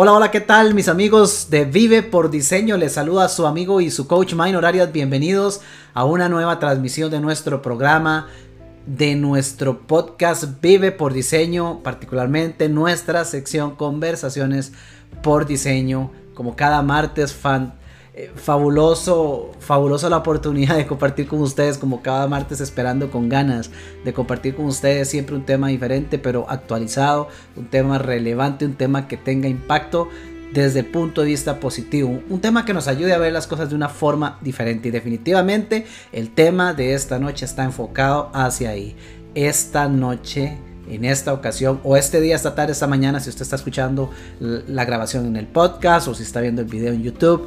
Hola, hola, ¿qué tal mis amigos de Vive por Diseño? Les saluda su amigo y su coach Minor Arias. Bienvenidos a una nueva transmisión de nuestro programa, de nuestro podcast Vive por Diseño, particularmente nuestra sección Conversaciones por Diseño. Como cada martes, fan, eh, fabuloso, fabuloso la oportunidad de compartir con ustedes como cada martes esperando con ganas de compartir con ustedes siempre un tema diferente pero actualizado, un tema relevante, un tema que tenga impacto desde el punto de vista positivo, un tema que nos ayude a ver las cosas de una forma diferente y definitivamente el tema de esta noche está enfocado hacia ahí. Esta noche en esta ocasión o este día, esta tarde, esta mañana, si usted está escuchando la grabación en el podcast o si está viendo el video en YouTube,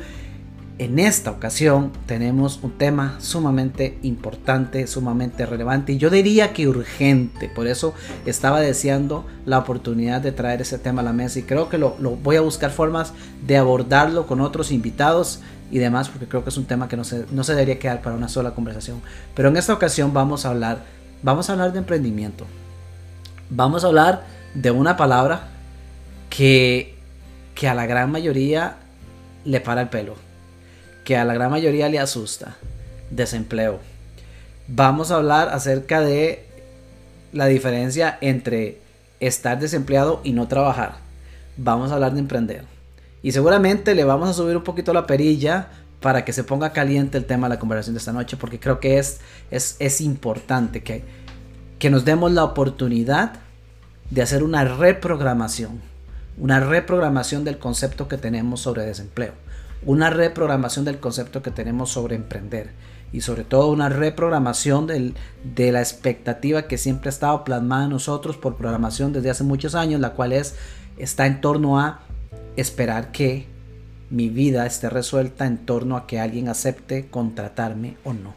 en esta ocasión tenemos un tema sumamente importante, sumamente relevante y yo diría que urgente. Por eso estaba deseando la oportunidad de traer ese tema a la mesa y creo que lo, voy a buscar formas de abordarlo con otros invitados y demás porque creo que es un tema que no se, debería quedar para una sola conversación. Pero en esta ocasión vamos a hablar, vamos a hablar de emprendimiento. Vamos a hablar de una palabra que a la gran mayoría le para el pelo que a la gran mayoría le asusta, desempleo. Vamos a hablar acerca de la diferencia entre estar desempleado y no trabajar. Vamos a hablar de emprender. Y seguramente le vamos a subir un poquito la perilla para que se ponga caliente el tema de la conversación de esta noche, porque creo que es, es, es importante que, que nos demos la oportunidad de hacer una reprogramación, una reprogramación del concepto que tenemos sobre desempleo una reprogramación del concepto que tenemos sobre emprender y sobre todo una reprogramación de la expectativa que siempre ha estado plasmada en nosotros por programación desde hace muchos años, la cual es está en torno a esperar que mi vida esté resuelta en torno a que alguien acepte contratarme o no.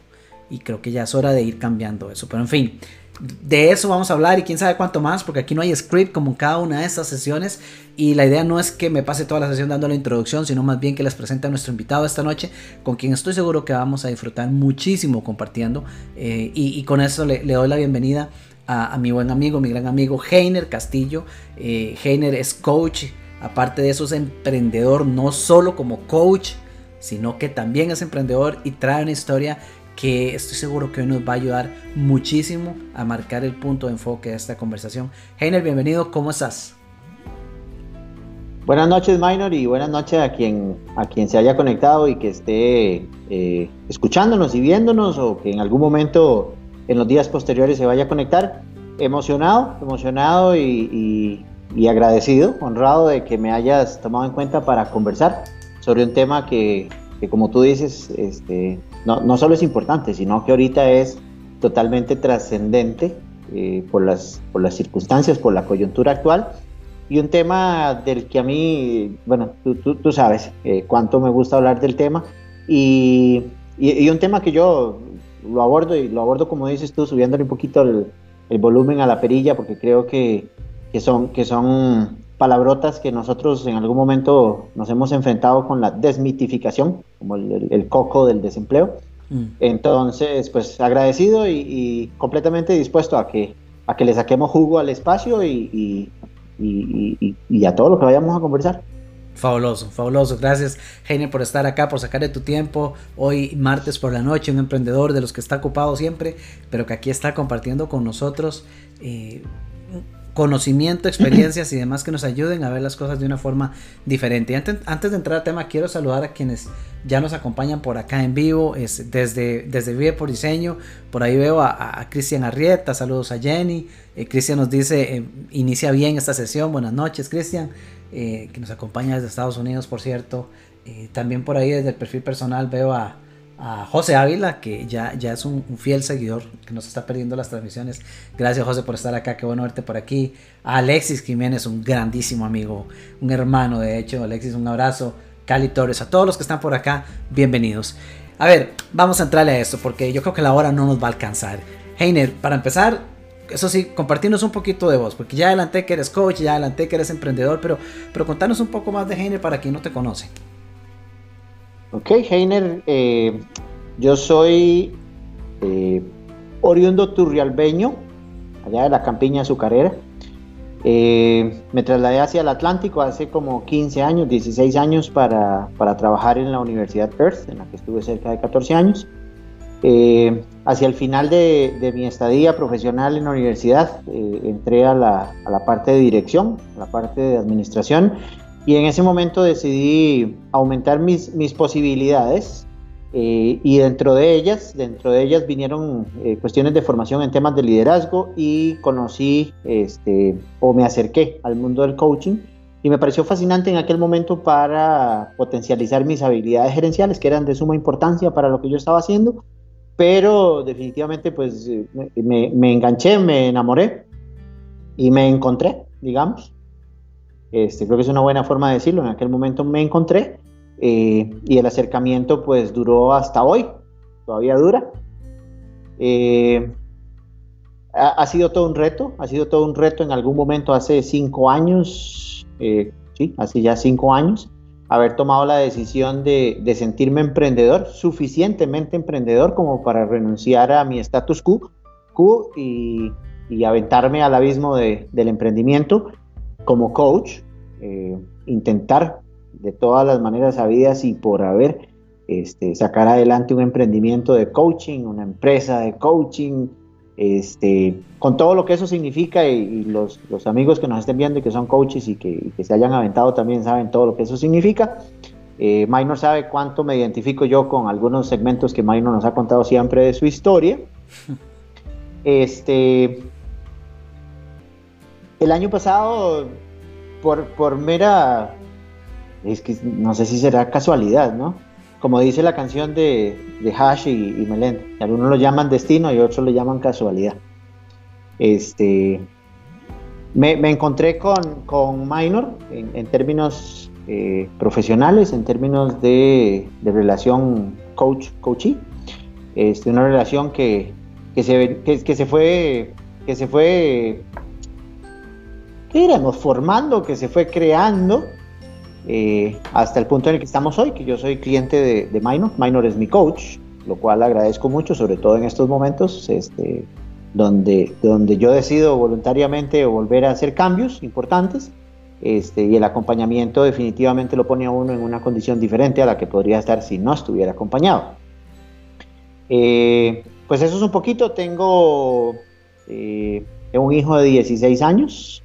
Y creo que ya es hora de ir cambiando eso. Pero en fin, de eso vamos a hablar y quién sabe cuánto más, porque aquí no hay script como en cada una de estas sesiones. Y la idea no es que me pase toda la sesión dando la introducción, sino más bien que les presente a nuestro invitado esta noche, con quien estoy seguro que vamos a disfrutar muchísimo compartiendo. Eh, y, con eso le, doy la bienvenida a, mi buen amigo, mi gran amigo Heiner Castillo. Eh, Heiner es coach, aparte de eso es emprendedor, no solo como coach, sino que también es emprendedor y trae una historia que estoy seguro que hoy nos va a ayudar muchísimo a marcar el punto de enfoque de esta conversación. Heiner, bienvenido, ¿cómo estás? Buenas noches, Minor, y buenas noches a quien, a quien se haya conectado y que esté eh, escuchándonos y viéndonos o que en algún momento en los días posteriores se vaya a conectar. Emocionado, emocionado y, agradecido, honrado de que me hayas tomado en cuenta para conversar sobre un tema que, que como tú dices, este, no, no solo es importante, sino que ahorita es totalmente trascendente eh, por, las, por las circunstancias, por la coyuntura actual. Y un tema del que a mí, bueno, tú, tú, sabes eh, cuánto me gusta hablar del tema. Y, y, un tema que yo lo abordo y lo abordo como dices tú, subiéndole un poquito el, el volumen a la perilla, porque creo que, que, son, que son palabrotas que nosotros en algún momento nos hemos enfrentado con la desmitificación, como el, coco del desempleo. Mm. Entonces, pues agradecido y, completamente dispuesto a que, a que le saquemos jugo al espacio y, y, a todo lo que vayamos a conversar. Fabuloso, fabuloso. Gracias, Heiner, por estar acá, por sacar de tu tiempo. Hoy, martes por la noche, un emprendedor de los que está ocupado siempre, pero que aquí está compartiendo con nosotros eh, conocimiento, experiencias y demás que nos ayuden a ver las cosas de una forma diferente. Y antes, antes, de entrar al tema, quiero saludar a quienes ya nos acompañan por acá en vivo, es, desde, desde Vive por Diseño. Por ahí veo a, Cristian Arrieta, saludos a Jenny. Eh, Cristian nos dice, eh, inicia bien esta sesión. Buenas noches, Cristian, eh, que nos acompaña desde Estados Unidos, por cierto. también por ahí desde el perfil personal veo a, a José Ávila, que ya, ya es un, fiel seguidor que nos está perdiendo las transmisiones. Gracias José por estar acá, qué bueno verte por aquí. A Alexis Jiménez, un grandísimo amigo, un hermano de hecho. Alexis, un abrazo. Cali Torres, a todos los que están por acá, bienvenidos. A ver, vamos a entrarle a esto porque yo creo que la hora no nos va a alcanzar. Heiner, para empezar, eso sí, compartirnos un poquito de vos, porque ya adelanté que eres coach, ya adelanté que eres emprendedor, pero, pero contanos un poco más de Heiner para quien no te conoce. Ok, Heiner, eh, yo soy eh, oriundo turrialbeño, allá de la campiña azucarera. Eh, me trasladé hacia el Atlántico hace como 15 años, 16 años para, para trabajar en la Universidad Perth, en la que estuve cerca de 14 años. Eh, hacia el final de, de, mi estadía profesional en la universidad, eh, entré a la, a la, parte de dirección, a la parte de administración, y en ese momento decidí aumentar mis, mis posibilidades eh, y dentro de ellas, dentro de ellas vinieron eh, cuestiones de formación en temas de liderazgo y conocí este, o me acerqué al mundo del coaching y me pareció fascinante en aquel momento para potencializar mis habilidades gerenciales que eran de suma importancia para lo que yo estaba haciendo, pero definitivamente pues me, me enganché, me enamoré y me encontré, digamos. Este, creo que es una buena forma de decirlo, en aquel momento me encontré eh, y el acercamiento pues duró hasta hoy, todavía dura. Eh, ha, sido todo un reto, ha sido todo un reto en algún momento hace cinco años, eh, sí, hace ya cinco años, haber tomado la decisión de, sentirme emprendedor, suficientemente emprendedor como para renunciar a mi status quo, y, aventarme al abismo del emprendimiento como coach, intentar de todas las maneras habidas y por haber, este, sacar adelante un emprendimiento de coaching, una empresa de coaching, este, con todo lo que eso significa y, los, los, amigos que nos estén viendo y que son coaches y que, que, se hayan aventado también saben todo lo que eso significa. Eh, Minor sabe cuánto me identifico yo con algunos segmentos que Minor nos ha contado siempre de su historia. Este, el año pasado, por, por mera es que no sé si será casualidad, ¿no? Como dice la canción de, de Hash y, y Melende, algunos lo llaman destino y otros lo llaman casualidad. Este, me, encontré con, con Minor en, términos eh, profesionales, en términos de, relación coach-coachee. Este, una relación que, que, se, que, se fue, que se fue, ¿qué éramos? Formando, que se fue creando eh, hasta el punto en el que estamos hoy, que yo soy cliente de, de, Minor. Minor es mi coach, lo cual agradezco mucho, sobre todo en estos momentos este, donde, donde yo decido voluntariamente volver a hacer cambios importantes. Este, y el acompañamiento definitivamente lo pone a uno en una condición diferente a la que podría estar si no estuviera acompañado. Eh, pues eso es un poquito, tengo eh, un hijo de 16 años,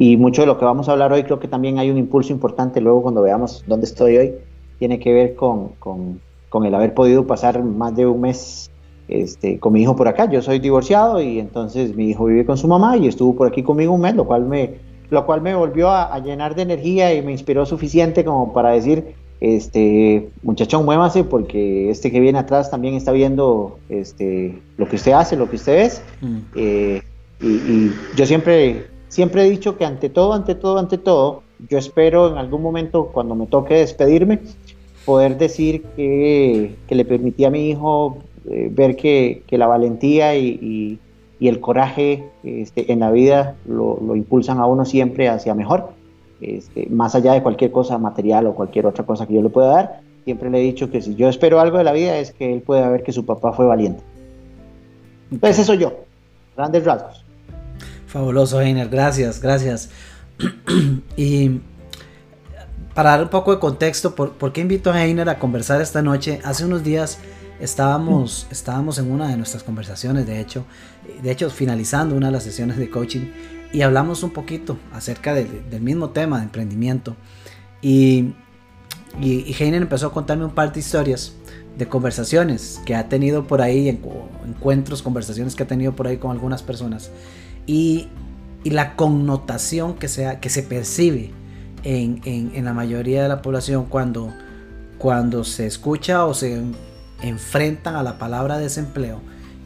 y mucho de lo que vamos a hablar hoy creo que también hay un impulso importante luego cuando veamos dónde estoy hoy. Tiene que ver con, con, con el haber podido pasar más de un mes este, con mi hijo por acá. Yo soy divorciado y entonces mi hijo vive con su mamá y estuvo por aquí conmigo un mes, lo cual me, lo cual me volvió a, llenar de energía y me inspiró suficiente como para decir, este, muchachón, muévase porque este que viene atrás también está viendo este, lo que usted hace, lo que usted es. Mm. Eh, y, y, yo siempre Siempre he dicho que ante todo, ante todo, ante todo, yo espero en algún momento cuando me toque despedirme, poder decir que, le permití a mi hijo eh, ver que, la valentía y, el coraje este, en la vida lo, impulsan a uno siempre hacia mejor, este, más allá de cualquier cosa material o cualquier otra cosa que yo le pueda dar. Siempre le he dicho que si yo espero algo de la vida es que él pueda ver que su papá fue valiente. Entonces eso yo, grandes rasgos. Fabuloso, Heiner, gracias, gracias. y para dar un poco de contexto, ¿por, qué invito a Heiner a conversar esta noche? Hace unos días estábamos, estábamos en una de nuestras conversaciones, de hecho, de hecho finalizando una de las sesiones de coaching y hablamos un poquito acerca del mismo tema de emprendimiento. Y, y, Heiner empezó a contarme un par de historias de conversaciones que ha tenido por ahí, encuentros, conversaciones que ha tenido por ahí con algunas personas y, la connotación que, sea, que se percibe en, la mayoría de la población cuando, cuando se escucha o se enfrentan a la palabra desempleo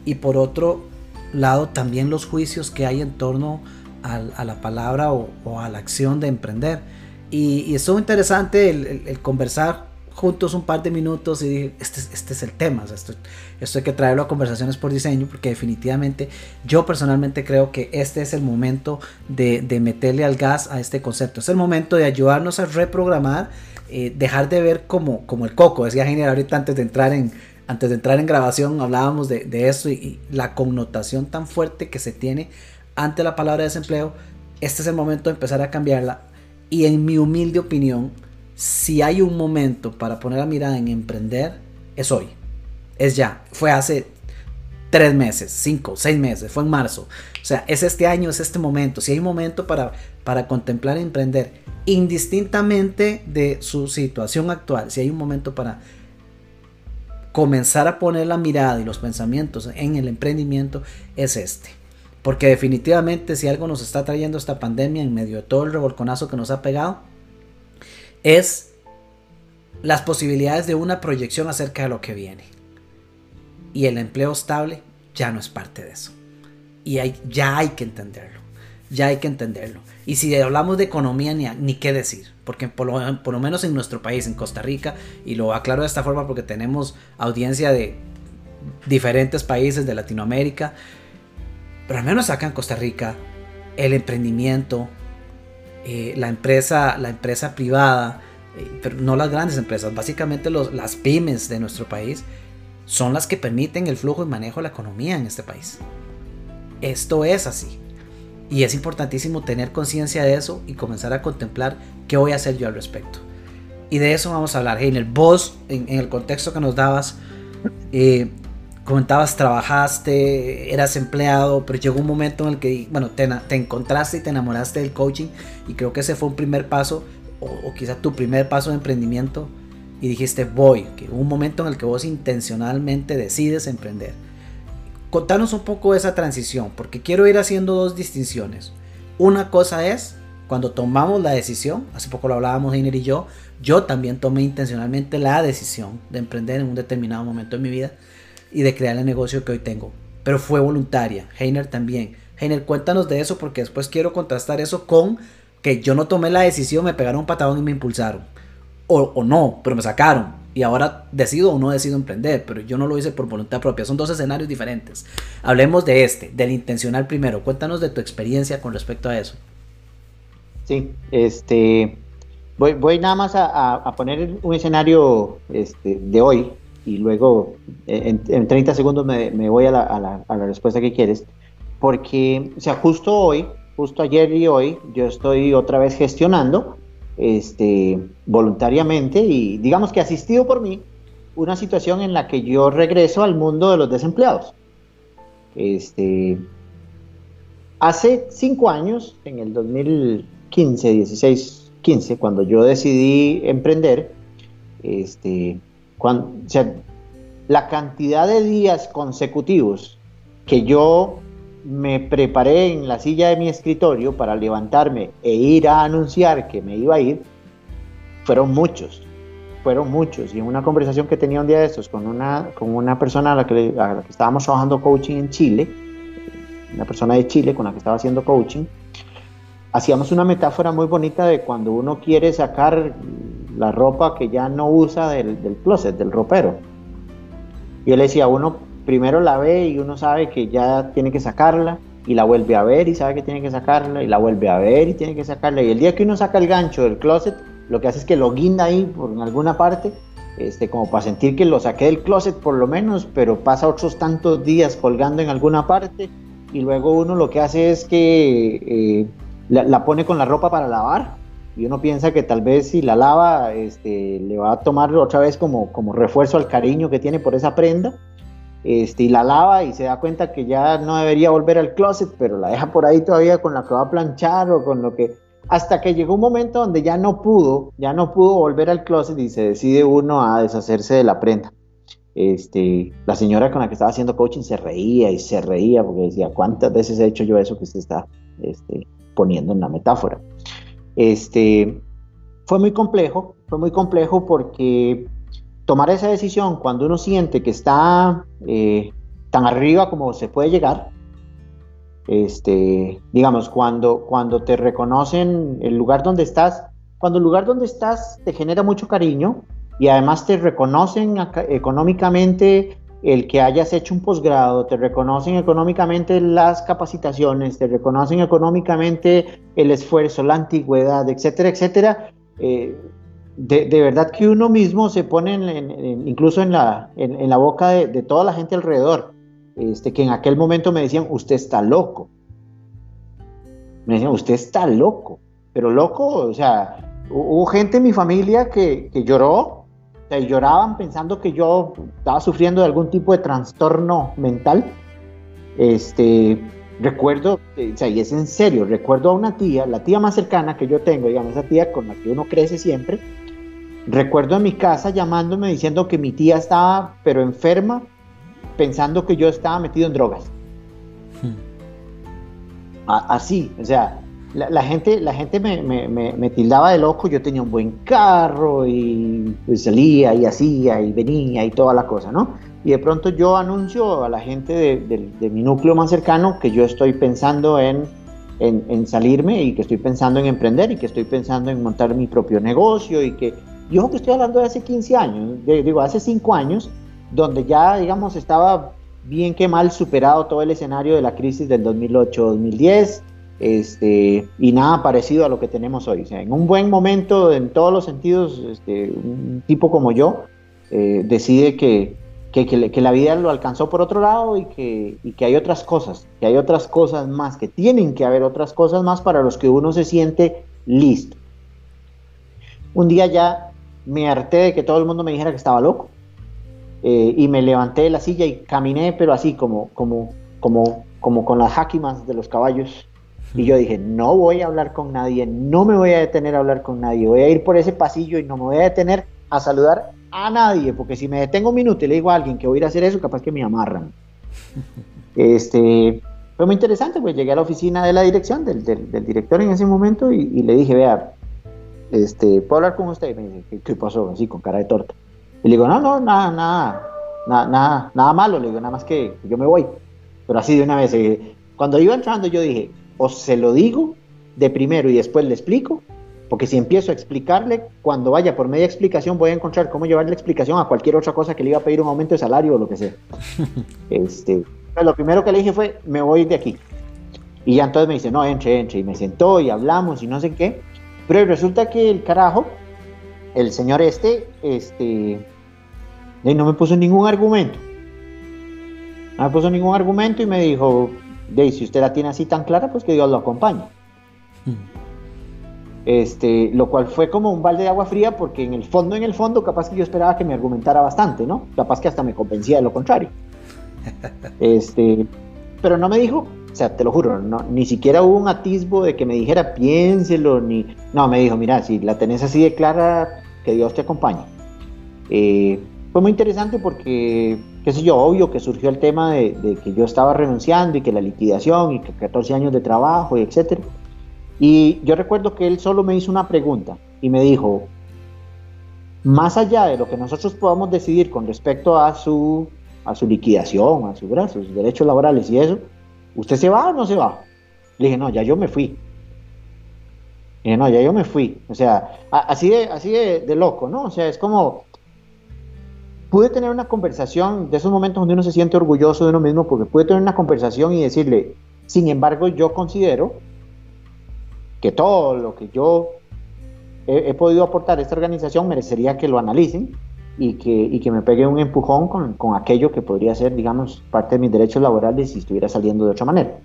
y por otro lado también los juicios que hay en torno a, la palabra o, a la acción de emprender. Y, y estuvo interesante el conversar juntos un par de minutos y dije, este, este es el tema, esto, esto, hay que traerlo a conversaciones por diseño porque definitivamente yo personalmente creo que este es el momento de, meterle al gas a este concepto, es el momento de ayudarnos a reprogramar, eh, dejar de ver como, como el coco, decía Genial ahorita antes de entrar en, antes de entrar en grabación hablábamos de, de eso y, la connotación tan fuerte que se tiene ante la palabra desempleo, este es el momento de empezar a cambiarla. Y en mi humilde opinión, si hay un momento para poner la mirada en emprender, es hoy. Es ya. Fue hace tres meses, cinco, seis meses, fue en marzo. O sea, es este año, es este momento. Si hay un momento para, para contemplar emprender, indistintamente de su situación actual, si hay un momento para comenzar a poner la mirada y los pensamientos en el emprendimiento, es este. Porque definitivamente si algo nos está trayendo esta pandemia en medio de todo el revolconazo que nos ha pegado, es las posibilidades de una proyección acerca de lo que viene y el empleo estable ya no es parte de eso. Y hay, ya hay que entenderlo. Ya hay que entenderlo. Y si hablamos de economía, ni, ni qué decir. Porque por lo, por lo, menos en nuestro país, en Costa Rica, y lo aclaro de esta forma porque tenemos audiencia de diferentes países de Latinoamérica, pero al menos acá en Costa Rica, el emprendimiento, eh, la, empresa, la empresa privada, eh, pero no las grandes empresas, básicamente los, las pymes de nuestro país, son las que permiten el flujo y manejo de la economía en este país. Esto es así. Y es importantísimo tener conciencia de eso y comenzar a contemplar qué voy a hacer yo al respecto. Y de eso vamos a hablar. Heiner, vos, en, el contexto que nos dabas, eh, comentabas, trabajaste, eras empleado, pero llegó un momento en el que, bueno, te, encontraste y te enamoraste del coaching. Y creo que ese fue un primer paso, o, o quizá tu primer paso de emprendimiento y dijiste voy, que un momento en el que vos intencionalmente decides emprender. Contanos un poco esa transición, porque quiero ir haciendo dos distinciones. Una cosa es cuando tomamos la decisión, hace poco lo hablábamos Heiner y yo, yo también tomé intencionalmente la decisión de emprender en un determinado momento de mi vida y de crear el negocio que hoy tengo. Pero fue voluntaria, Heiner también. Heiner, cuéntanos de eso porque después quiero contrastar eso con que yo no tomé la decisión, me pegaron un patadón y me impulsaron o, no, pero me sacaron. Y ahora decido o no decido emprender, pero yo no lo hice por voluntad propia. Son dos escenarios diferentes. Hablemos de este, del intencional primero. Cuéntanos de tu experiencia con respecto a eso. Sí, este, voy, nada más a, poner un escenario este, de hoy y luego en, en 30 segundos me, me voy a la, a, la, a la, respuesta que quieres. Porque, o sea, justo hoy, justo ayer y hoy, yo estoy otra vez gestionando este, voluntariamente y digamos que asistido por mí, una situación en la que yo regreso al mundo de los desempleados. Este, hace cinco años, en el 2015, 16, 15, cuando yo decidí emprender, este, la cantidad de días consecutivos que yo me preparé en la silla de mi escritorio para levantarme e ir a anunciar que me iba a ir, fueron muchos, fueron muchos. Y en una conversación que tenía un día de estos con una, con una persona a la, que, a la que estábamos trabajando coaching en Chile, una persona de Chile con la que estaba haciendo coaching, hacíamos una metáfora muy bonita de cuando uno quiere sacar la ropa que ya no usa del, del closet, del ropero. Y él decía, uno primero la ve y uno sabe que ya tiene que sacarla y la vuelve a ver y sabe que tiene que sacarla y la vuelve a ver y tiene que sacarla y el día que uno saca el gancho del closet lo que hace es que lo guinda ahí por en alguna parte este, como para sentir que lo saqué del closet por lo menos, pero pasa otros tantos días colgando en alguna parte y luego uno lo que hace es que eh, la, pone con la ropa para lavar y uno piensa que tal vez si la lava este, le va a tomar otra vez como, como refuerzo al cariño que tiene por esa prenda este, y la lava y se da cuenta que ya no debería volver al closet, pero la deja por ahí todavía con la que va a planchar o con lo que... Hasta que llegó un momento donde ya no pudo, ya no pudo volver al closet y se decide uno a deshacerse de la prenda. Este, la señora con la que estaba haciendo coaching se reía y se reía porque decía, ¿cuántas veces he hecho yo eso que usted está este, poniendo en la metáfora? Este, fue muy complejo, fue muy complejo porque tomar esa decisión cuando uno siente que está eh, tan arriba como se puede llegar, este, digamos, cuando, cuando te reconocen el lugar donde estás, cuando el lugar donde estás te genera mucho cariño y además te reconocen económicamente el que hayas hecho un posgrado, te reconocen económicamente las capacitaciones, te reconocen económicamente el esfuerzo, la antigüedad, etcétera, etcétera, eh, de, verdad que uno mismo se pone incluso en la, boca de, toda la gente alrededor, este, que en aquel momento me decían, usted está loco. Me decían, usted está loco, pero loco, o sea, hubo gente en mi familia que, lloró, sea, lloraban pensando que yo estaba sufriendo de algún tipo de trastorno mental. Este, recuerdo, o sea, y es en serio, recuerdo a una tía, la tía más cercana que yo tengo, digamos, esa tía con la que uno crece siempre, recuerdo en mi casa llamándome diciendo que mi tía estaba, pero enferma, pensando que yo estaba metido en drogas. Hmm. así, o sea, la, gente, la gente me, me, me, tildaba de loco, yo tenía un buen carro y pues salía y hacía y venía y toda la cosa, ¿no? Y de pronto yo anuncio a la gente de, de, mi núcleo más cercano que yo estoy pensando en, en, en, salirme y que estoy pensando en emprender y que estoy pensando en montar mi propio negocio y que yo que estoy hablando de hace 15 años, digo, hace 5 años, donde ya, digamos, estaba bien que mal superado todo el escenario de la crisis del 2008-2010 este, y nada parecido a lo que tenemos hoy. O sea, en un buen momento, en todos los sentidos, este, un tipo como yo eh, decide que, que, que, la vida lo alcanzó por otro lado y que, y que hay otras cosas, que hay otras cosas más, que tienen que haber otras cosas más para los que uno se siente listo. Un día ya me harté de que todo el mundo me dijera que estaba loco eh, y me levanté de la silla y caminé, pero así como, como, como, como con las jáquimas de los caballos y yo dije, no voy a hablar con nadie, no me voy a detener a hablar con nadie, voy a ir por ese pasillo y no me voy a detener a saludar a nadie, porque si me detengo un minuto y le digo a alguien que voy a ir a hacer eso, capaz que me amarran. Este, fue muy interesante, pues llegué a la oficina de la dirección, del, del, director en ese momento, y, le dije, vea, este, ¿puedo hablar con usted? Y me dice, ¿qué, pasó? Así, con cara de torta. Y le digo, no, no, nada, nada, nada, nada, nada malo, le digo, nada más que yo me voy. Pero así de una vez, eh, cuando iba entrando yo dije, o se lo digo de primero y después le explico, porque si empiezo a explicarle, cuando vaya por media explicación voy a encontrar cómo llevar la explicación a cualquier otra cosa que le iba a pedir un aumento de salario o lo que sea. este, pues lo primero que le dije fue, me voy de aquí. Y ya entonces me dice, no, entre, entre. Y me sentó y hablamos y no sé qué. Pero resulta que el carajo, el señor este, este, no me puso ningún argumento. No me puso ningún argumento y me dijo, de si usted la tiene así tan clara, pues que Dios lo acompañe. Hmm. Este, lo cual fue como un balde de agua fría porque en el fondo, en el fondo, capaz que yo esperaba que me argumentara bastante, ¿no? Capaz que hasta me convencía de lo contrario. Este, pero no me dijo, o sea, te lo juro, no, ni siquiera hubo un atisbo de que me dijera piénselo, ni, no, me dijo, mira, si la tenés así de clara, que Dios te acompañe. Eh, fue muy interesante porque qué sé yo, obvio que surgió el tema de, que yo estaba renunciando y que la liquidación y que 14 años de trabajo y etcétera. Y yo recuerdo que él solo me hizo una pregunta y me dijo, más allá de lo que nosotros podamos decidir con respecto a su, a su liquidación, a, su, a sus derechos laborales y eso, ¿usted se va o no se va? Le dije, no, ya yo me fui. Dije, no, ya yo me fui. O sea, así de, así de loco, ¿no? O sea, es como, pude tener una conversación de esos momentos donde uno se siente orgulloso de uno mismo, porque pude tener una conversación y decirle, sin embargo, yo considero que todo lo que yo he, podido aportar a esta organización merecería que lo analicen y que, que me pegue un empujón con, aquello que podría ser, digamos, parte de mis derechos laborales si estuviera saliendo de otra manera.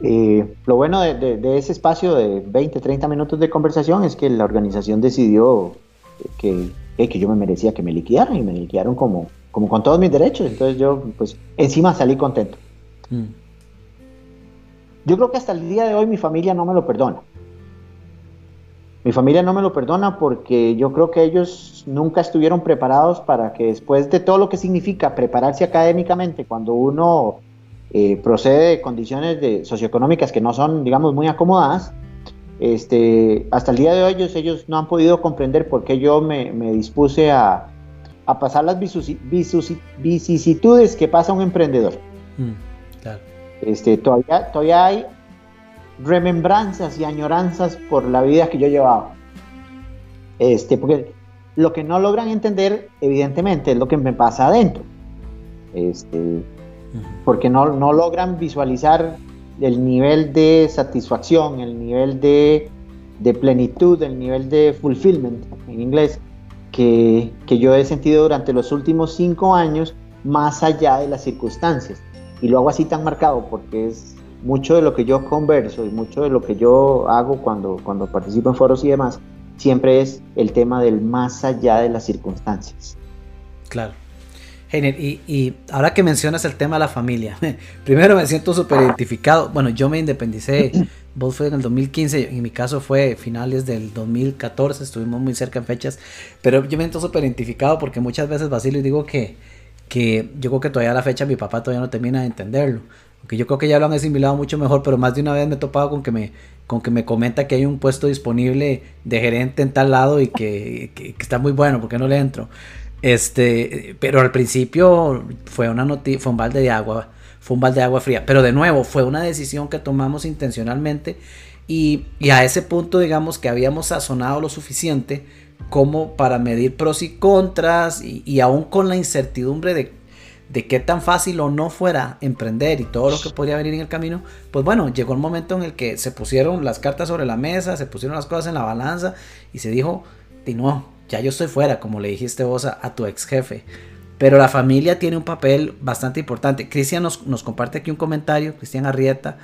Eh, lo bueno de, ese espacio de 20, 30 minutos de conversación es que la organización decidió que que yo me merecía que me liquidaran y me liquidaron como, como con todos mis derechos. Entonces yo, pues, encima salí contento. Mm. Yo creo que hasta el día de hoy mi familia no me lo perdona. Mi familia no me lo perdona porque yo creo que ellos nunca estuvieron preparados para que después de todo lo que significa prepararse académicamente, cuando uno eh, procede de condiciones de socioeconómicas que no son, digamos, muy acomodadas, este, hasta el día de hoy ellos, no han podido comprender por qué yo me, dispuse a, pasar las vicisitudes que pasa un emprendedor. Mm, este, todavía, todavía hay remembranzas y añoranzas por la vida que yo llevaba. Este, porque lo que no logran entender, evidentemente, es lo que me pasa adentro. Este, porque no, no logran visualizar el nivel de satisfacción, el nivel de, plenitud, el nivel de fulfillment en inglés que, yo he sentido durante los últimos cinco años más allá de las circunstancias. Y lo hago así tan marcado porque es mucho de lo que yo converso y mucho de lo que yo hago cuando, cuando participo en foros y demás, siempre es el tema del más allá de las circunstancias. Claro. Genial. Y, ahora que mencionas el tema de la familia, primero me siento súper identificado. Bueno, yo me independicé, vos fue en el 2015, en mi caso fue finales del 2014, estuvimos muy cerca en fechas, pero yo me siento súper identificado porque muchas veces, Basilio, digo que, que yo creo que todavía a la fecha mi papá todavía no termina de entenderlo. Aunque yo creo que ya lo han asimilado mucho mejor, pero más de una vez me he topado con que me, con que me comenta que hay un puesto disponible de gerente en tal lado y que, que, que está muy bueno, porque no le entro? Este, pero al principio fue una noticia, fue un balde de agua, fue un balde de agua fría. Pero de nuevo, fue una decisión que tomamos intencionalmente y, a ese punto, digamos que habíamos sazonado lo suficiente como para medir pros y contras y, aún con la incertidumbre de, de qué tan fácil o no fuera emprender y todo lo que podría venir en el camino, pues bueno, llegó el momento en el que se pusieron las cartas sobre la mesa, se pusieron las cosas en la balanza y se dijo, y no, ya yo estoy fuera, como le dijiste vos a, tu ex jefe. Pero la familia tiene un papel bastante importante. Cristian nos, nos comparte aquí un comentario, Cristian Arrieta,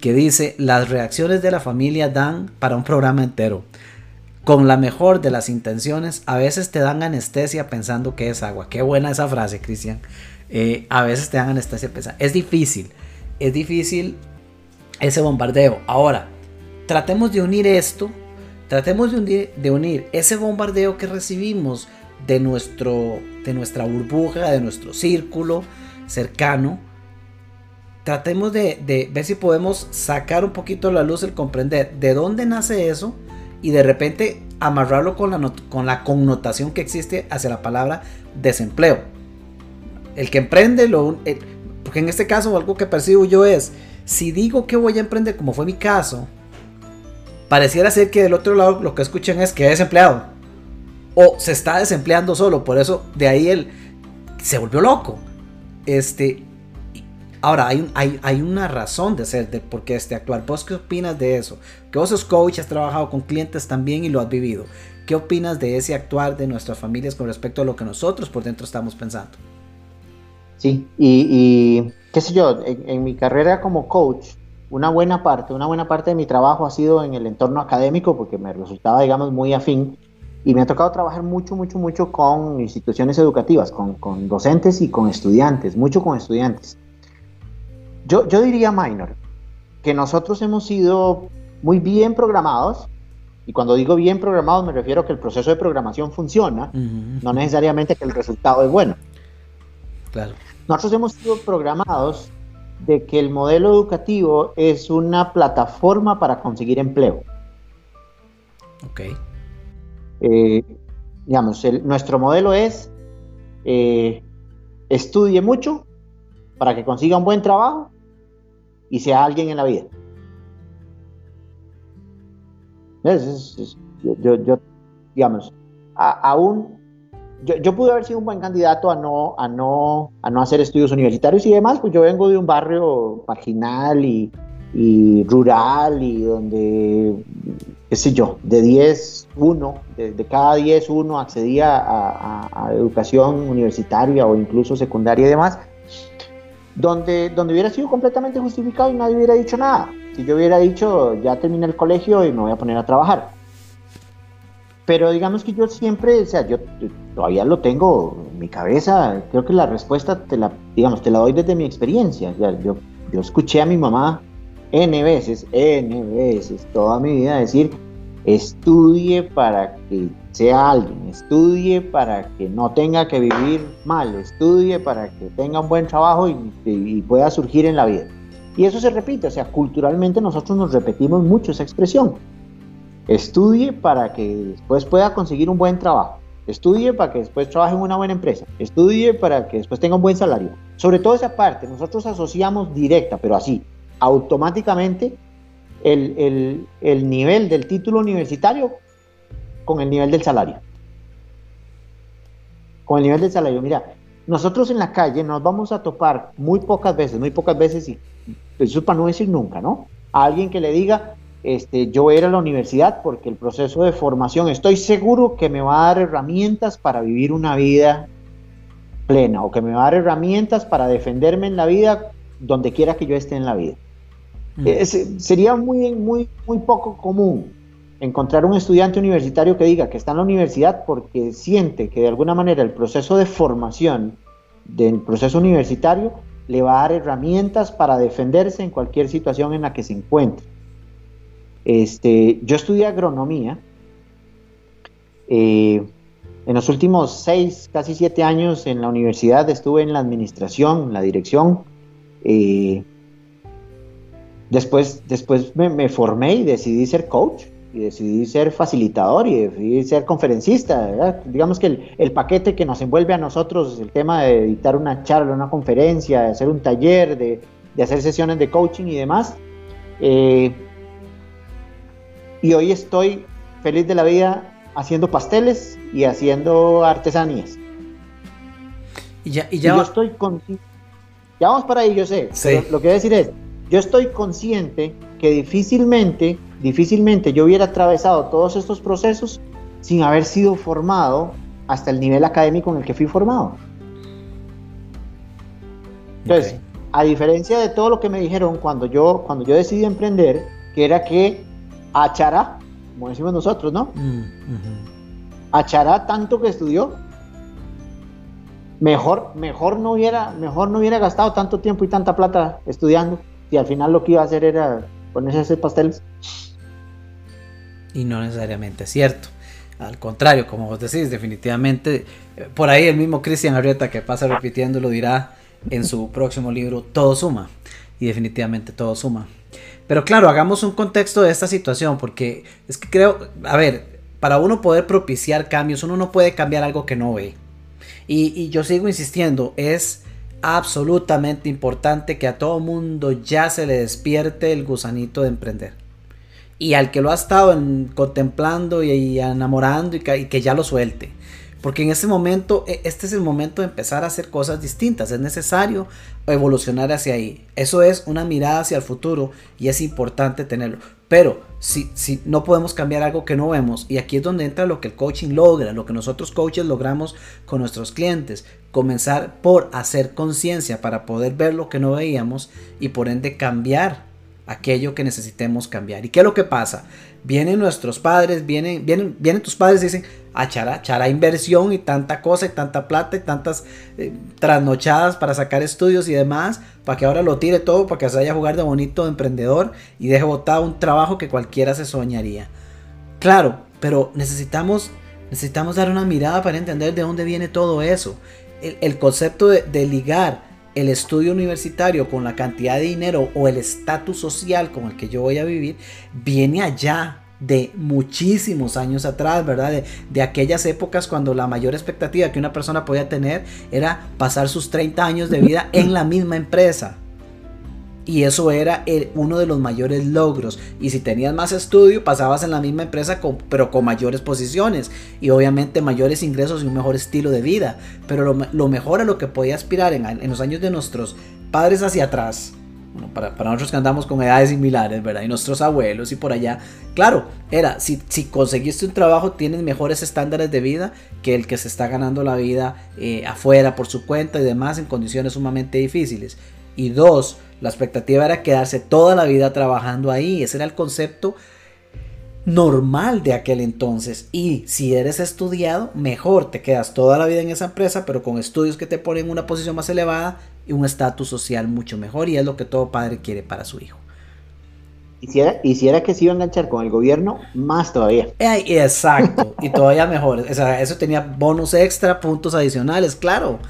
que dice, las reacciones de la familia dan para un programa entero. Con la mejor de las intenciones, a veces te dan anestesia pensando que es agua. Qué buena esa frase, Cristian. Eh, a veces te dan anestesia pensando. Es difícil, es difícil ese bombardeo. Ahora, tratemos de unir esto Tratemos de unir, ese bombardeo que recibimos de, nuestro, de nuestra burbuja, de nuestro círculo cercano. Tratemos de, ver si podemos sacar un poquito la luz, el comprender de dónde nace eso y de repente amarrarlo con la, con la connotación que existe hacia la palabra desempleo. El que emprende, lo, porque en este caso algo que percibo yo es, si digo que voy a emprender, como fue mi caso, pareciera ser que del otro lado lo que escuchan es que es desempleado. O se está desempleando solo, por eso de ahí él se volvió loco. Este, ahora hay, hay, hay una razón de ser, de por qué este actuar. ¿Vos qué opinas de eso? Que vos sos coach, has trabajado con clientes también y lo has vivido. ¿Qué opinas de ese actuar de nuestras familias con respecto a lo que nosotros por dentro estamos pensando? Sí, y, qué sé yo, en mi carrera como coach, una buena parte, una buena parte de mi trabajo ha sido en el entorno académico porque me resultaba, digamos, muy afín y me ha tocado trabajar mucho, mucho, mucho con instituciones educativas, con, con docentes y con estudiantes, mucho con estudiantes. Yo, yo diría, Minor, que nosotros hemos sido muy bien programados, y cuando digo bien programados me refiero a que el proceso de programación funciona, no necesariamente que el resultado es bueno. Claro. Nosotros hemos sido programados de que el modelo educativo es una plataforma para conseguir empleo. Ok. Eh, digamos, nuestro modelo es eh, estudie mucho para que consiga un buen trabajo y sea alguien en la vida. yo, yo, digamos, aún yo, pude haber sido un buen candidato a no, a, no, a no hacer estudios universitarios y demás, pues yo vengo de un barrio marginal y, rural y donde, qué sé yo, de 10, 1, de, cada 10, 1 accedía a, educación universitaria o incluso secundaria y demás, donde, donde hubiera sido completamente justificado y nadie hubiera dicho nada. Si yo hubiera dicho, ya terminé el colegio y me voy a poner a trabajar pero digamos que yo siempre, o sea, yo todavía lo tengo en mi cabeza, creo que la respuesta te la, digamos, te la doy desde mi experiencia. yo, yo escuché a mi mamá N veces, N veces, toda mi vida decir, estudie para que sea alguien, estudie para que no tenga que vivir mal, estudie para que tenga un buen trabajo y, y pueda surgir en la vida. Y eso se repite, o sea, culturalmente nosotros nos repetimos mucho esa expresión. Estudie para que después pueda conseguir un buen trabajo. Estudie para que después trabaje en una buena empresa. Estudie para que después tenga un buen salario. Sobre todo esa parte, nosotros asociamos directa, pero así, automáticamente, el, el nivel del título universitario con el nivel del salario. Con el nivel del salario. Mira, nosotros en la calle nos vamos a topar muy pocas veces, muy pocas veces, y eso es para no decir nunca, ¿no? A alguien que le diga, este, yo era a la universidad porque el proceso de formación estoy seguro que me va a dar herramientas para vivir una vida plena o que me va a dar herramientas para defenderme en la vida donde quiera que yo esté en la vida. Mm. sería muy, muy, muy poco común encontrar un estudiante universitario que diga que está en la universidad porque siente que de alguna manera el proceso de formación del proceso universitario le va a dar herramientas para defenderse en cualquier situación en la que se encuentre. Este, yo estudié agronomía. Eh, en los últimos seis, casi siete años en la universidad estuve en la administración, la dirección. Eh, después después me, formé y decidí ser coach y decidí ser facilitador y decidí ser conferencista. Digamos que el, paquete que nos envuelve a nosotros, el tema de editar una charla, una conferencia, de hacer un taller, de, hacer sesiones de coaching y demás. Eh, y hoy estoy feliz de la vida haciendo pasteles y haciendo artesanías. Y ya, y ya yo estoy consciente. Ya vamos para ahí, yo sé. Lo que voy a decir es, yo estoy consciente que difícilmente, difícilmente yo hubiera atravesado todos estos procesos sin haber sido formado hasta el nivel académico en el que fui formado. Entonces, a diferencia de todo lo que me dijeron cuando yo, cuando yo decidí emprender, que era que achará como decimos nosotros, ¿no? Mm, Achará tanto que estudió. Mejor, mejor, no hubiera, mejor no hubiera gastado tanto tiempo y tanta plata estudiando y al final lo que iba a hacer era ponerse a hacer pasteles. Y no necesariamente es cierto. Al contrario, como vos decís, definitivamente, eh, por ahí el mismo Cristian Arrieta que pasa repitiendo lo dirá en su próximo libro, todo suma. Y definitivamente todo suma. Pero claro, hagamos un contexto de esta situación, porque es que creo, a ver, para uno poder propiciar cambios, uno no puede cambiar algo que no ve. Y, yo sigo insistiendo, es absolutamente importante que a todo mundo ya se le despierte el gusanito de emprender. Y al que lo ha estado contemplando y, enamorando y que ya lo suelte. Porque en ese momento, e, este es el momento de empezar a hacer cosas distintas. Es necesario evolucionar hacia ahí. Eso es una mirada hacia el futuro y es importante tenerlo. Pero si, si no podemos cambiar algo que no vemos, y aquí es donde entra lo que el coaching logra, lo que nosotros coaches logramos con nuestros clientes. Comenzar por hacer conciencia para poder ver lo que no veíamos y por ende cambiar aquello que necesitemos cambiar. ¿Y qué es lo que pasa? Vienen nuestros padres, vienen, vienen, vienen tus padres y dicen, a chara, inversión y tanta cosa y tanta plata y tantas eh, trasnochadas para sacar estudios y demás, para que ahora lo tire todo, para que se vaya a jugar de bonito de emprendedor y deje botado un trabajo que cualquiera se soñaría. Claro, pero necesitamos, necesitamos dar una mirada para entender de dónde viene todo eso. El, concepto de, de ligar el estudio universitario con la cantidad de dinero o el estatus social con el que yo voy a vivir, viene allá de muchísimos años atrás, ¿verdad? De, aquellas épocas cuando la mayor expectativa que una persona podía tener era pasar sus 30 años de vida en la misma empresa. Y eso era uno de los mayores logros. Y si tenías más estudio, pasabas en la misma empresa, pero con mayores posiciones. Y obviamente mayores ingresos y un mejor estilo de vida. Pero lo, mejor a lo que podía aspirar en, en los años de nuestros padres hacia atrás para, nosotros que andamos con edades similares, ¿verdad? Y nuestros abuelos y por allá, claro, era, si, si conseguiste un trabajo tienes mejores estándares de vida que el que se está ganando la vida eh, afuera por su cuenta y demás en condiciones sumamente difíciles. Y dos, la expectativa era quedarse toda la vida trabajando ahí, ese era el concepto normal de aquel entonces. Y si eres estudiado, mejor te quedas toda la vida en esa empresa, pero con estudios que te ponen en una posición más elevada un estatus social mucho mejor. Y es lo que todo padre quiere para su hijo. Y si, era, que se iba a enganchar con el gobierno, más todavía. exacto, y todavía mejor. O sea, eso tenía bonos extra, puntos adicionales, claro.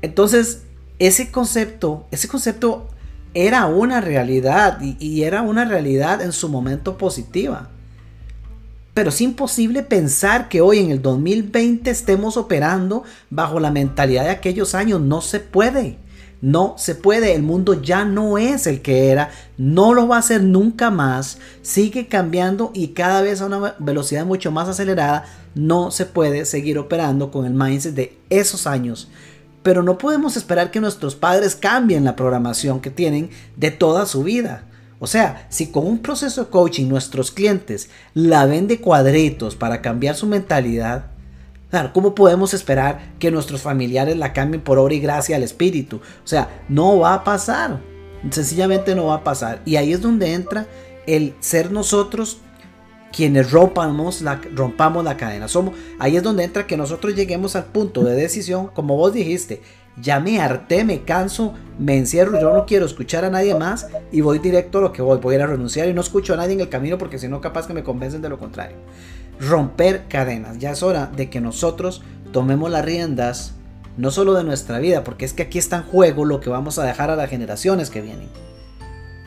Entonces, ese concepto, ese concepto era una realidad y, y era una realidad en su momento positiva. Pero es imposible pensar que hoy en el 2020 estemos operando bajo la mentalidad de aquellos años. No se puede. No se puede. El mundo ya no es el que era. No lo va a ser nunca más. Sigue cambiando y cada vez a una velocidad mucho más acelerada. No se puede seguir operando con el mindset de esos años. Pero no podemos esperar que nuestros padres cambien la programación que tienen de toda su vida. O sea, si con un proceso de coaching nuestros clientes la ven de cuadritos para cambiar su mentalidad, ¿cómo podemos esperar que nuestros familiares la cambien por obra y gracia al espíritu? O sea, no va a pasar. Sencillamente no va a pasar. Y ahí es donde entra el ser nosotros quienes rompamos la, rompamos la cadena. Somos, ahí es donde entra que nosotros lleguemos al punto de decisión, como vos dijiste, ya me harté, me canso, me encierro, yo no quiero escuchar a nadie más y voy directo a lo que voy, voy a ir a renunciar y no escucho a nadie en el camino porque si no capaz que me convencen de lo contrario. Romper cadenas, ya es hora de que nosotros tomemos las riendas no solo de nuestra vida, porque es que aquí está en juego lo que vamos a dejar a las generaciones que vienen.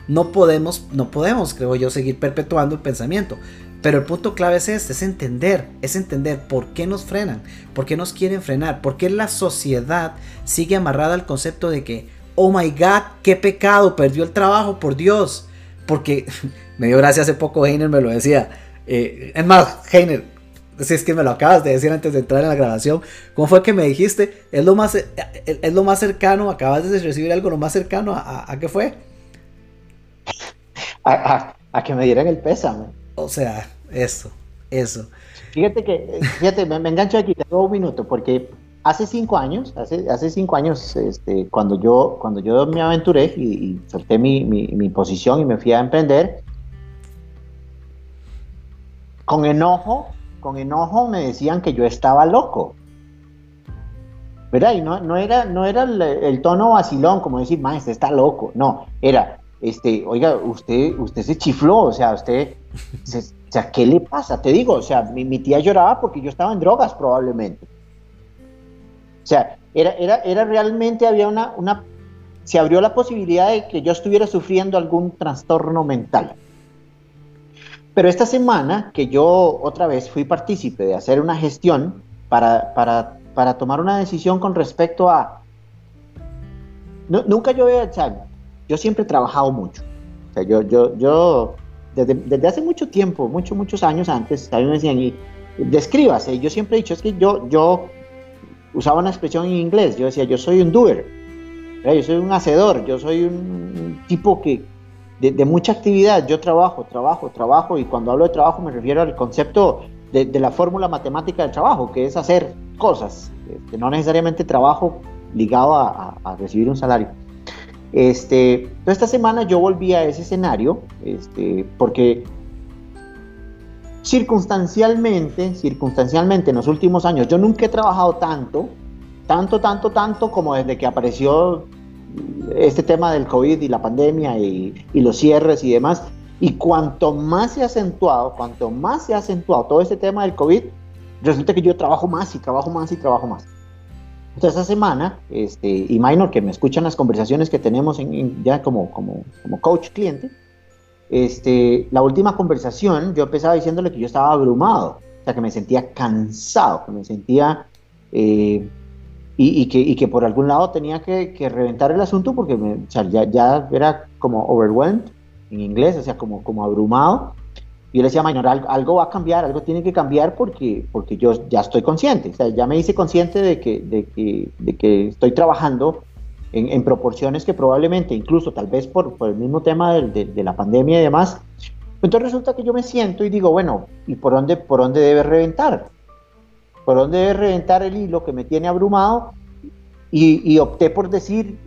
No podemos, no podemos, creo yo, seguir perpetuando el pensamiento. Pero el punto clave es este, es entender, es entender por qué nos frenan, por qué nos quieren frenar, por qué la sociedad sigue amarrada al concepto de que, oh my god, qué pecado, perdió el trabajo, por Dios. Porque me dio gracia hace poco, Heiner me lo decía. Eh, es más, Heiner, si es que me lo acabas de decir antes de entrar en la grabación, ¿cómo fue que me dijiste? Es lo más, es lo más cercano, acabas de recibir algo lo más cercano a, a, qué fue? A, a que me dieran el pésame. O sea, eso, eso. Fíjate que, fíjate, me, engancho aquí, tengo un minuto, porque hace cinco años, hace, cinco años, este, cuando, yo, cuando yo me aventuré y, solté mi, mi, posición y me fui a emprender, con enojo, con enojo me decían que yo estaba loco. ¿Verdad? Y no, era, no era el, tono vacilón, como decir, maestro, está loco. No, era, este, oiga, usted, usted se chifló, o sea, usted, sea, ¿qué le pasa? Te digo, o sea, mi, tía lloraba porque yo estaba en drogas probablemente. O sea, era, realmente, había una, se abrió la posibilidad de que yo estuviera sufriendo algún trastorno mental. Pero esta semana que yo otra vez fui partícipe de hacer una gestión para, tomar una decisión con respecto a... nunca yo había, o yo siempre he trabajado mucho. O sea, yo, yo, yo desde, desde hace mucho tiempo, muchos, muchos años antes, también me decían, y descríbase. Yo siempre he dicho, es que yo, yo usaba una expresión en inglés, yo decía, yo soy un doer, yo soy un hacedor, yo soy un tipo que de, de, mucha actividad, yo trabajo, trabajo, trabajo, y cuando hablo de trabajo me refiero al concepto de, de la fórmula matemática del trabajo, que es hacer cosas, este, no necesariamente trabajo ligado a, a recibir un salario. Este, esta semana yo volví a ese escenario, este, porque circunstancialmente, circunstancialmente en los últimos años, yo nunca he trabajado tanto, tanto, tanto, tanto como desde que apareció este tema del COVID y la pandemia y, y los cierres y demás. Y cuanto más se ha acentuado, cuanto más se ha acentuado todo este tema del COVID, resulta que yo trabajo más y trabajo más y trabajo más. Esa semana, este, y Minor, que me escuchan las conversaciones que tenemos en, ya como, como, como coach cliente, este, la última conversación yo empezaba diciéndole que yo estaba abrumado, o sea, que me sentía cansado, que me sentía... Eh, y, que, y, que, por algún lado tenía que, que reventar el asunto porque me, o sea, ya, ya, era como overwhelmed en inglés, o sea, como, como abrumado. Y yo le decía, Maynor, algo, va a cambiar, algo tiene que cambiar porque, porque yo ya estoy consciente, o sea, ya me hice consciente de que, de que, de que estoy trabajando en, en, proporciones que probablemente, incluso tal vez por, por el mismo tema de, de, la pandemia y demás, entonces resulta que yo me siento y digo, bueno, ¿y por dónde, por dónde debe reventar? ¿Por dónde debe reventar el hilo que me tiene abrumado? Y, y opté por decir,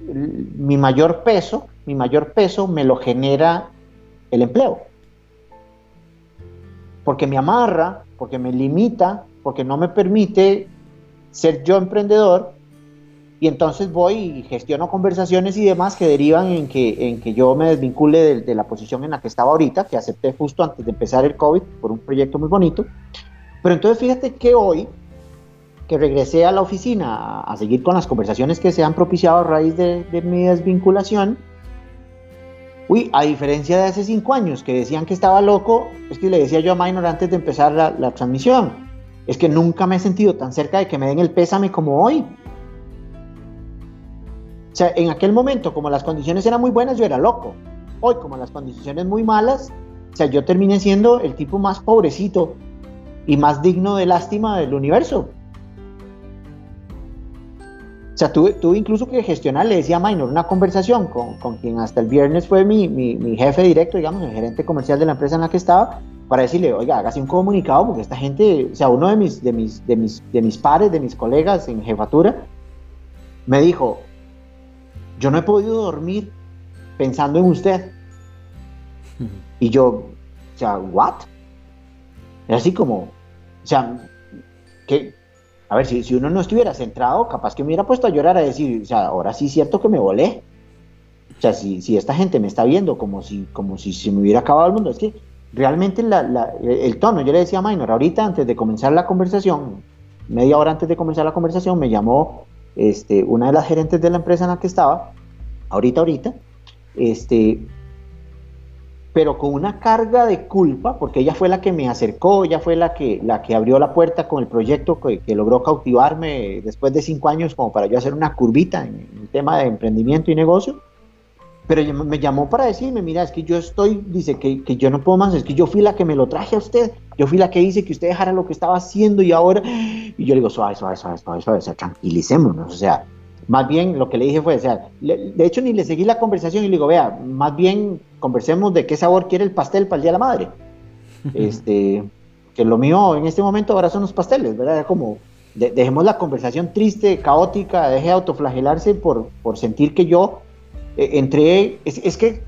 mi mayor peso, mi mayor peso me lo genera el empleo porque me amarra, porque me limita, porque no me permite ser yo emprendedor y entonces voy y gestiono conversaciones y demás que derivan en que, en que yo me desvincule de, la posición en la que estaba ahorita, que acepté justo antes de empezar el COVID por un proyecto muy bonito. Pero entonces fíjate que hoy, que regresé a la oficina a, seguir con las conversaciones que se han propiciado a raíz de, de mi desvinculación, Uy, a diferencia de hace cinco años que decían que estaba loco, es que le decía yo a Minor antes de empezar la, transmisión, es que nunca me he sentido tan cerca de que me den el pésame como hoy. O sea, en aquel momento, como las condiciones eran muy buenas, yo era loco. Hoy, como las condiciones muy malas, o sea, yo terminé siendo el tipo más pobrecito y más digno de lástima del universo. O sea, tuve, incluso que gestionar, le decía a Minor, una conversación con, con quien hasta el viernes fue mi, mi, mi, jefe directo, digamos, el gerente comercial de la empresa en la que estaba, para decirle, oiga, hágase un comunicado porque esta gente, o sea, uno de mis, de mis, de mis, de mis pares, de mis colegas en jefatura, me dijo, yo no he podido dormir pensando en usted. Y yo, o sea, ¿what? Es así como, o sea, que, a ver, si, si uno no estuviera centrado, capaz que me hubiera puesto a llorar a decir, o sea, ahora sí es cierto que me volé. O sea, si, si esta gente me está viendo como si, como si se me hubiera acabado el mundo, es que realmente el tono, yo le decía a Minor, ahorita antes de comenzar la conversación, media hora antes de comenzar la conversación, me llamó este, una de las gerentes de la empresa en la que estaba, ahorita, ahorita, este, pero con una carga de culpa, porque ella fue la que me acercó, ella fue la que, la que abrió la puerta con el proyecto que, logró cautivarme después de cinco años como para yo hacer una curvita en el tema de emprendimiento y negocio. Pero me llamó para decirme, mira, es que yo estoy, dice que, que, yo no puedo más, es que yo fui la que me lo traje a usted, yo fui la que hice que usted dejara lo que estaba haciendo y ahora, y yo le digo, suave, suave, suave, suave, suave, tranquilicémonos, o sea, más bien lo que le dije fue, o sea, de hecho ni le seguí la conversación y le digo, vea, más bien conversemos de qué sabor quiere el pastel para el Día de la Madre. este, que lo mío en este momento ahora son los pasteles, ¿verdad? Como, dejemos la conversación triste, caótica, deje de autoflagelarse por, por sentir que yo eh, entré, es, que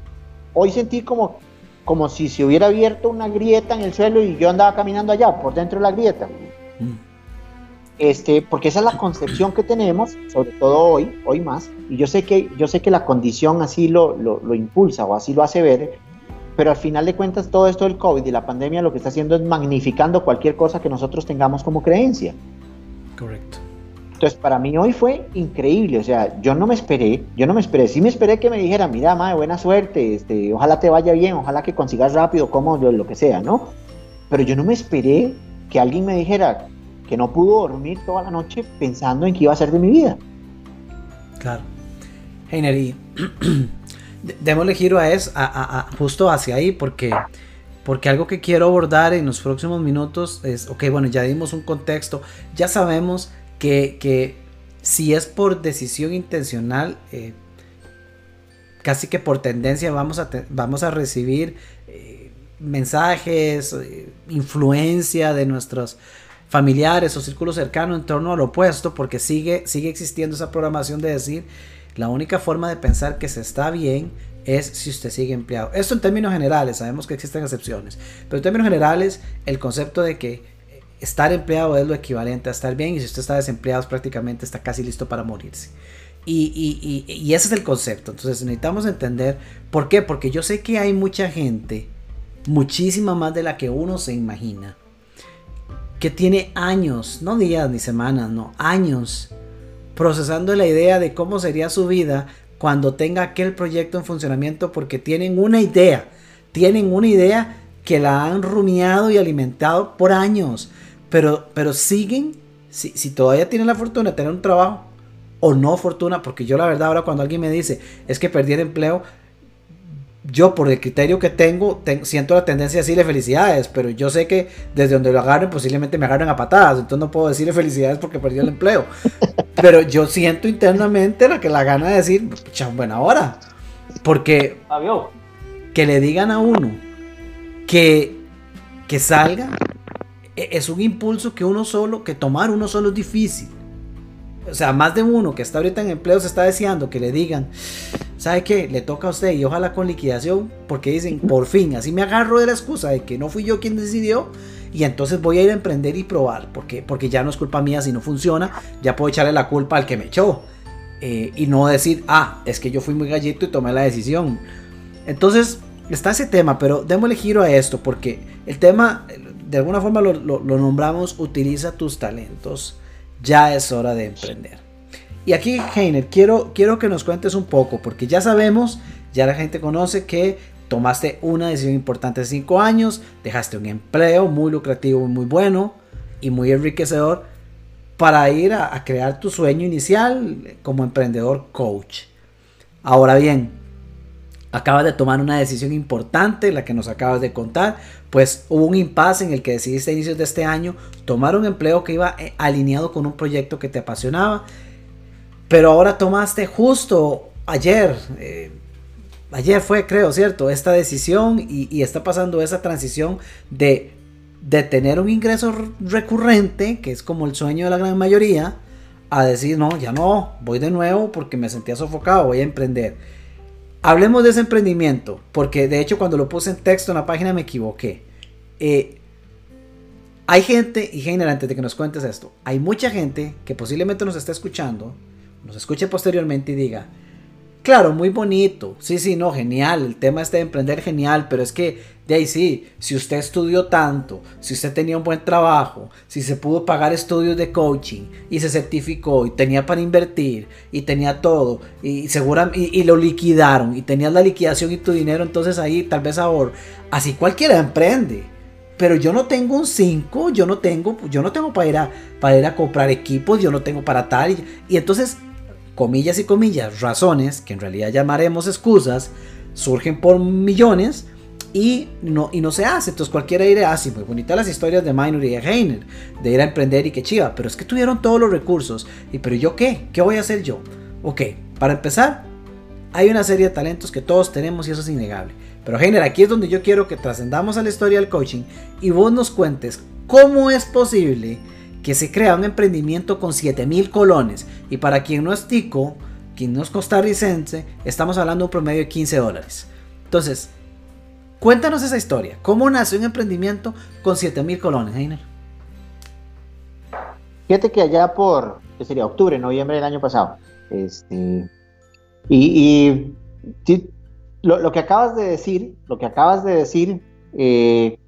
hoy sentí como, como si se hubiera abierto una grieta en el suelo y yo andaba caminando allá, por dentro de la grieta. Este, porque esa es la concepción que tenemos, sobre todo hoy, hoy más, y yo sé que, yo sé que la condición así lo, lo, lo impulsa o así lo hace ver, pero al final de cuentas todo esto del COVID y la pandemia lo que está haciendo es magnificando cualquier cosa que nosotros tengamos como creencia. Correcto. Entonces, para mí hoy fue increíble, o sea, yo no me esperé, yo no me esperé, sí me esperé que me dijera, mira, madre, buena suerte, este, ojalá te vaya bien, ojalá que consigas rápido, como lo, lo que sea, ¿no? Pero yo no me esperé que alguien me dijera que no pudo dormir toda la noche pensando en qué iba a ser de mi vida. Claro. Heiner, y démosle giro a eso, a, justo hacia ahí, porque, porque algo que quiero abordar en los próximos minutos es, ok, bueno, ya dimos un contexto, ya sabemos que, si es por decisión intencional, eh, casi que por tendencia vamos a, vamos a recibir eh, mensajes, eh, influencia de nuestros familiares o círculos cercanos en torno al opuesto, porque sigue, sigue existiendo esa programación de decir, la única forma de pensar que se está bien es si usted sigue empleado. Esto en términos generales, sabemos que existen excepciones, pero en términos generales, el concepto de que estar empleado es lo equivalente a estar bien y si usted está desempleado prácticamente está casi listo para morirse. Y, y, ese es el concepto. Entonces necesitamos entender por qué. Porque yo sé que hay mucha gente, muchísima más de la que uno se imagina, que tiene años, no días ni semanas, no, años, procesando la idea de cómo sería su vida cuando tenga aquel proyecto en funcionamiento porque tienen una idea, tienen una idea que la han rumiado y alimentado por años pero, pero siguen, si, si todavía tienen la fortuna de tener un trabajo, o no fortuna, porque yo la verdad ahora cuando alguien me dice es que perdí el empleo, yo por el criterio que tengo, siento la tendencia a decirle felicidades, pero yo sé que desde donde lo agarren posiblemente me agarren a patadas, entonces no puedo decirle felicidades porque perdí el empleo. pero yo siento internamente la que la gana de decir, buena hora, porque que le digan a uno que, que salga e-, es un impulso que uno solo, que tomar uno solo es difícil. O sea, más de uno que está ahorita en empleo se está deseando que le digan, ¿sabe qué? Le toca a usted y ojalá con liquidación, porque dicen, por fin, así me agarro de la excusa de que no fui yo quien decidió y entonces voy a ir a emprender y probar, porque, porque ya no es culpa mía si no funciona, ya puedo echarle la culpa al que me echó. Eh, y no decir, ah, es que yo fui muy gallito y tomé la decisión. Entonces, está ese tema, pero démosle giro a esto, porque el tema, de alguna forma lo, nombramos, utiliza tus talentos, ya es hora de emprender. Y aquí, Heiner, quiero, quiero que nos cuentes un poco, porque ya sabemos, ya la gente conoce que tomaste una decisión importante hace 5 años, dejaste un empleo muy lucrativo, muy bueno y muy enriquecedor para ir a, a crear tu sueño inicial como emprendedor coach. Ahora bien, acabas de tomar una decisión importante, la que nos acabas de contar, pues hubo un impasse en el que decidiste a inicios de este año tomar un empleo que iba eh, alineado con un proyecto que te apasionaba, pero ahora tomaste justo ayer, eh, ayer fue creo, ¿cierto? Esta decisión y, está pasando esa transición de, tener un ingreso recurrente, que es como el sueño de la gran mayoría, a decir, no, ya no, voy de nuevo porque me sentía sofocado, voy a emprender hablemos de ese emprendimiento, porque de hecho cuando lo puse en texto en la página me equivoqué. Eh, hay gente, y Heiner, antes de que nos cuentes esto, hay mucha gente que posiblemente nos está escuchando, nos escuche posteriormente y diga, Claro, muy bonito. Sí, sí, no, genial. El tema este de emprender, genial. Pero es que, de ahí sí, si usted estudió tanto, si usted tenía un buen trabajo, si se pudo pagar estudios de coaching y se certificó y tenía para invertir y tenía todo y, y, y lo liquidaron y tenías la liquidación y tu dinero, entonces ahí tal vez ahora, así cualquiera emprende. Pero yo no tengo un 5, yo no tengo, yo no tengo para ir a, para ir a comprar equipos, yo no tengo para tal. Y, y entonces comillas y comillas, razones, que en realidad llamaremos excusas, surgen por millones y no, y no se hace. Entonces cualquiera dirá, ah, sí, muy bonitas las historias de Minor y de Heiner, de ir a emprender y que chiva, pero es que tuvieron todos los recursos. ¿Y pero yo qué? ¿Qué voy a hacer yo? Ok, para empezar, hay una serie de talentos que todos tenemos y eso es innegable. Pero Heiner, aquí es donde yo quiero que trascendamos a la historia del coaching y vos nos cuentes cómo es posible que se crea un emprendimiento con 7000 colones. Y para quien no es tico, quien no es costarricense, estamos hablando de un promedio de 15 dólares. Entonces, cuéntanos esa historia. ¿Cómo nació un emprendimiento con 7000 colones, Heiner? Fíjate que allá por, ¿qué sería? Octubre, noviembre del año pasado. Este, y, lo, que acabas de decir, lo que acabas de decir, eh,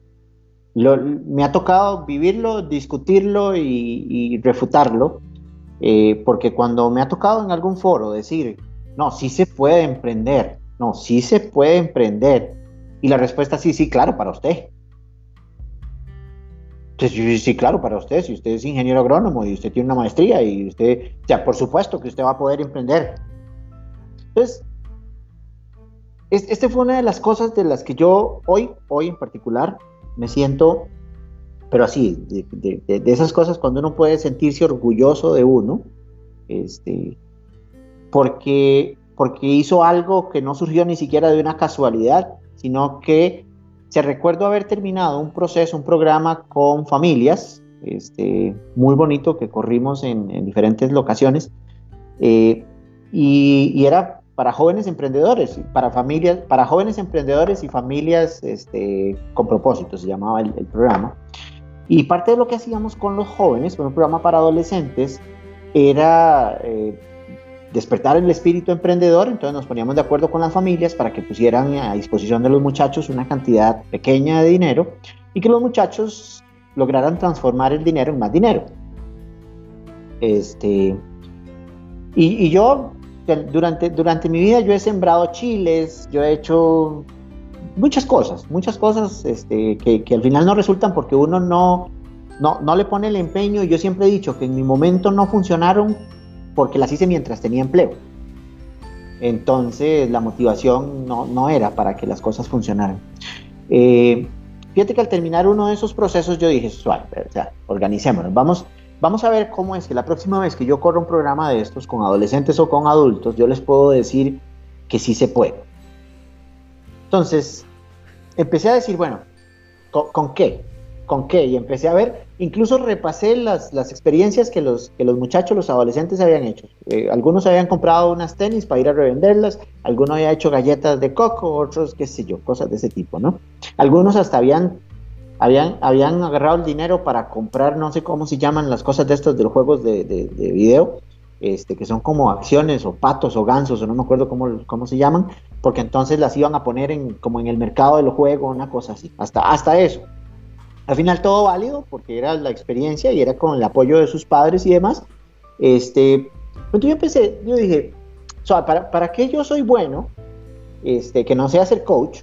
me ha tocado vivirlo, discutirlo y, refutarlo, eh, porque cuando me ha tocado en algún foro decir, no, sí se puede emprender, no, sí se puede emprender, y la respuesta sí, sí, claro, para usted. Entonces, sí, claro, para usted, si usted es ingeniero agrónomo y usted tiene una maestría y usted, ya, por supuesto que usted va a poder emprender. Entonces, este fue una de las cosas de las que yo hoy, hoy en particular, me siento, pero así, de, esas cosas cuando uno puede sentirse orgulloso de uno, este, porque, porque hizo algo que no surgió ni siquiera de una casualidad, sino que se recuerdo haber terminado un proceso, un programa con familias, este, muy bonito que corrimos en, diferentes locaciones, eh, y, y, era para jóvenes emprendedores, para familias, para jóvenes emprendedores y familias este, con propósito, se llamaba el, programa. Y parte de lo que hacíamos con los jóvenes, con un programa para adolescentes, era eh, despertar el espíritu emprendedor, entonces nos poníamos de acuerdo con las familias para que pusieran a disposición de los muchachos una cantidad pequeña de dinero y que los muchachos lograran transformar el dinero en más dinero. Este, y, y yo durante, durante mi vida yo he sembrado chiles, yo he hecho muchas cosas, muchas cosas este, que, que, al final no resultan porque uno no, no, no le pone el empeño. Yo siempre he dicho que en mi momento no funcionaron porque las hice mientras tenía empleo. Entonces la motivación no, no era para que las cosas funcionaran. Eh, fíjate que al terminar uno de esos procesos yo dije, suave, o sea, organicémonos, vamos, Vamos a ver cómo es que la próxima vez que yo corro un programa de estos con adolescentes o con adultos, yo les puedo decir que sí se puede. Entonces, empecé a decir, bueno, ¿con, qué? ¿Con qué? Y empecé a ver, incluso repasé las, experiencias que los, que los muchachos, los adolescentes habían hecho. Eh, algunos habían comprado unas tenis para ir a revenderlas, algunos habían hecho galletas de coco, otros, qué sé yo, cosas de ese tipo, ¿no? Algunos hasta habían habían, habían agarrado el dinero para comprar, no sé cómo se llaman las cosas de estos de los juegos de, de, video, este, que son como acciones o patos o gansos, o no me acuerdo cómo, cómo se llaman, porque entonces las iban a poner en, como en el mercado de los juegos, una cosa así, hasta, hasta eso. Al final todo válido, porque era la experiencia y era con el apoyo de sus padres y demás. Este, entonces yo empecé, yo dije, ¿para, ¿para qué yo soy bueno? Este, que no sea ser coach,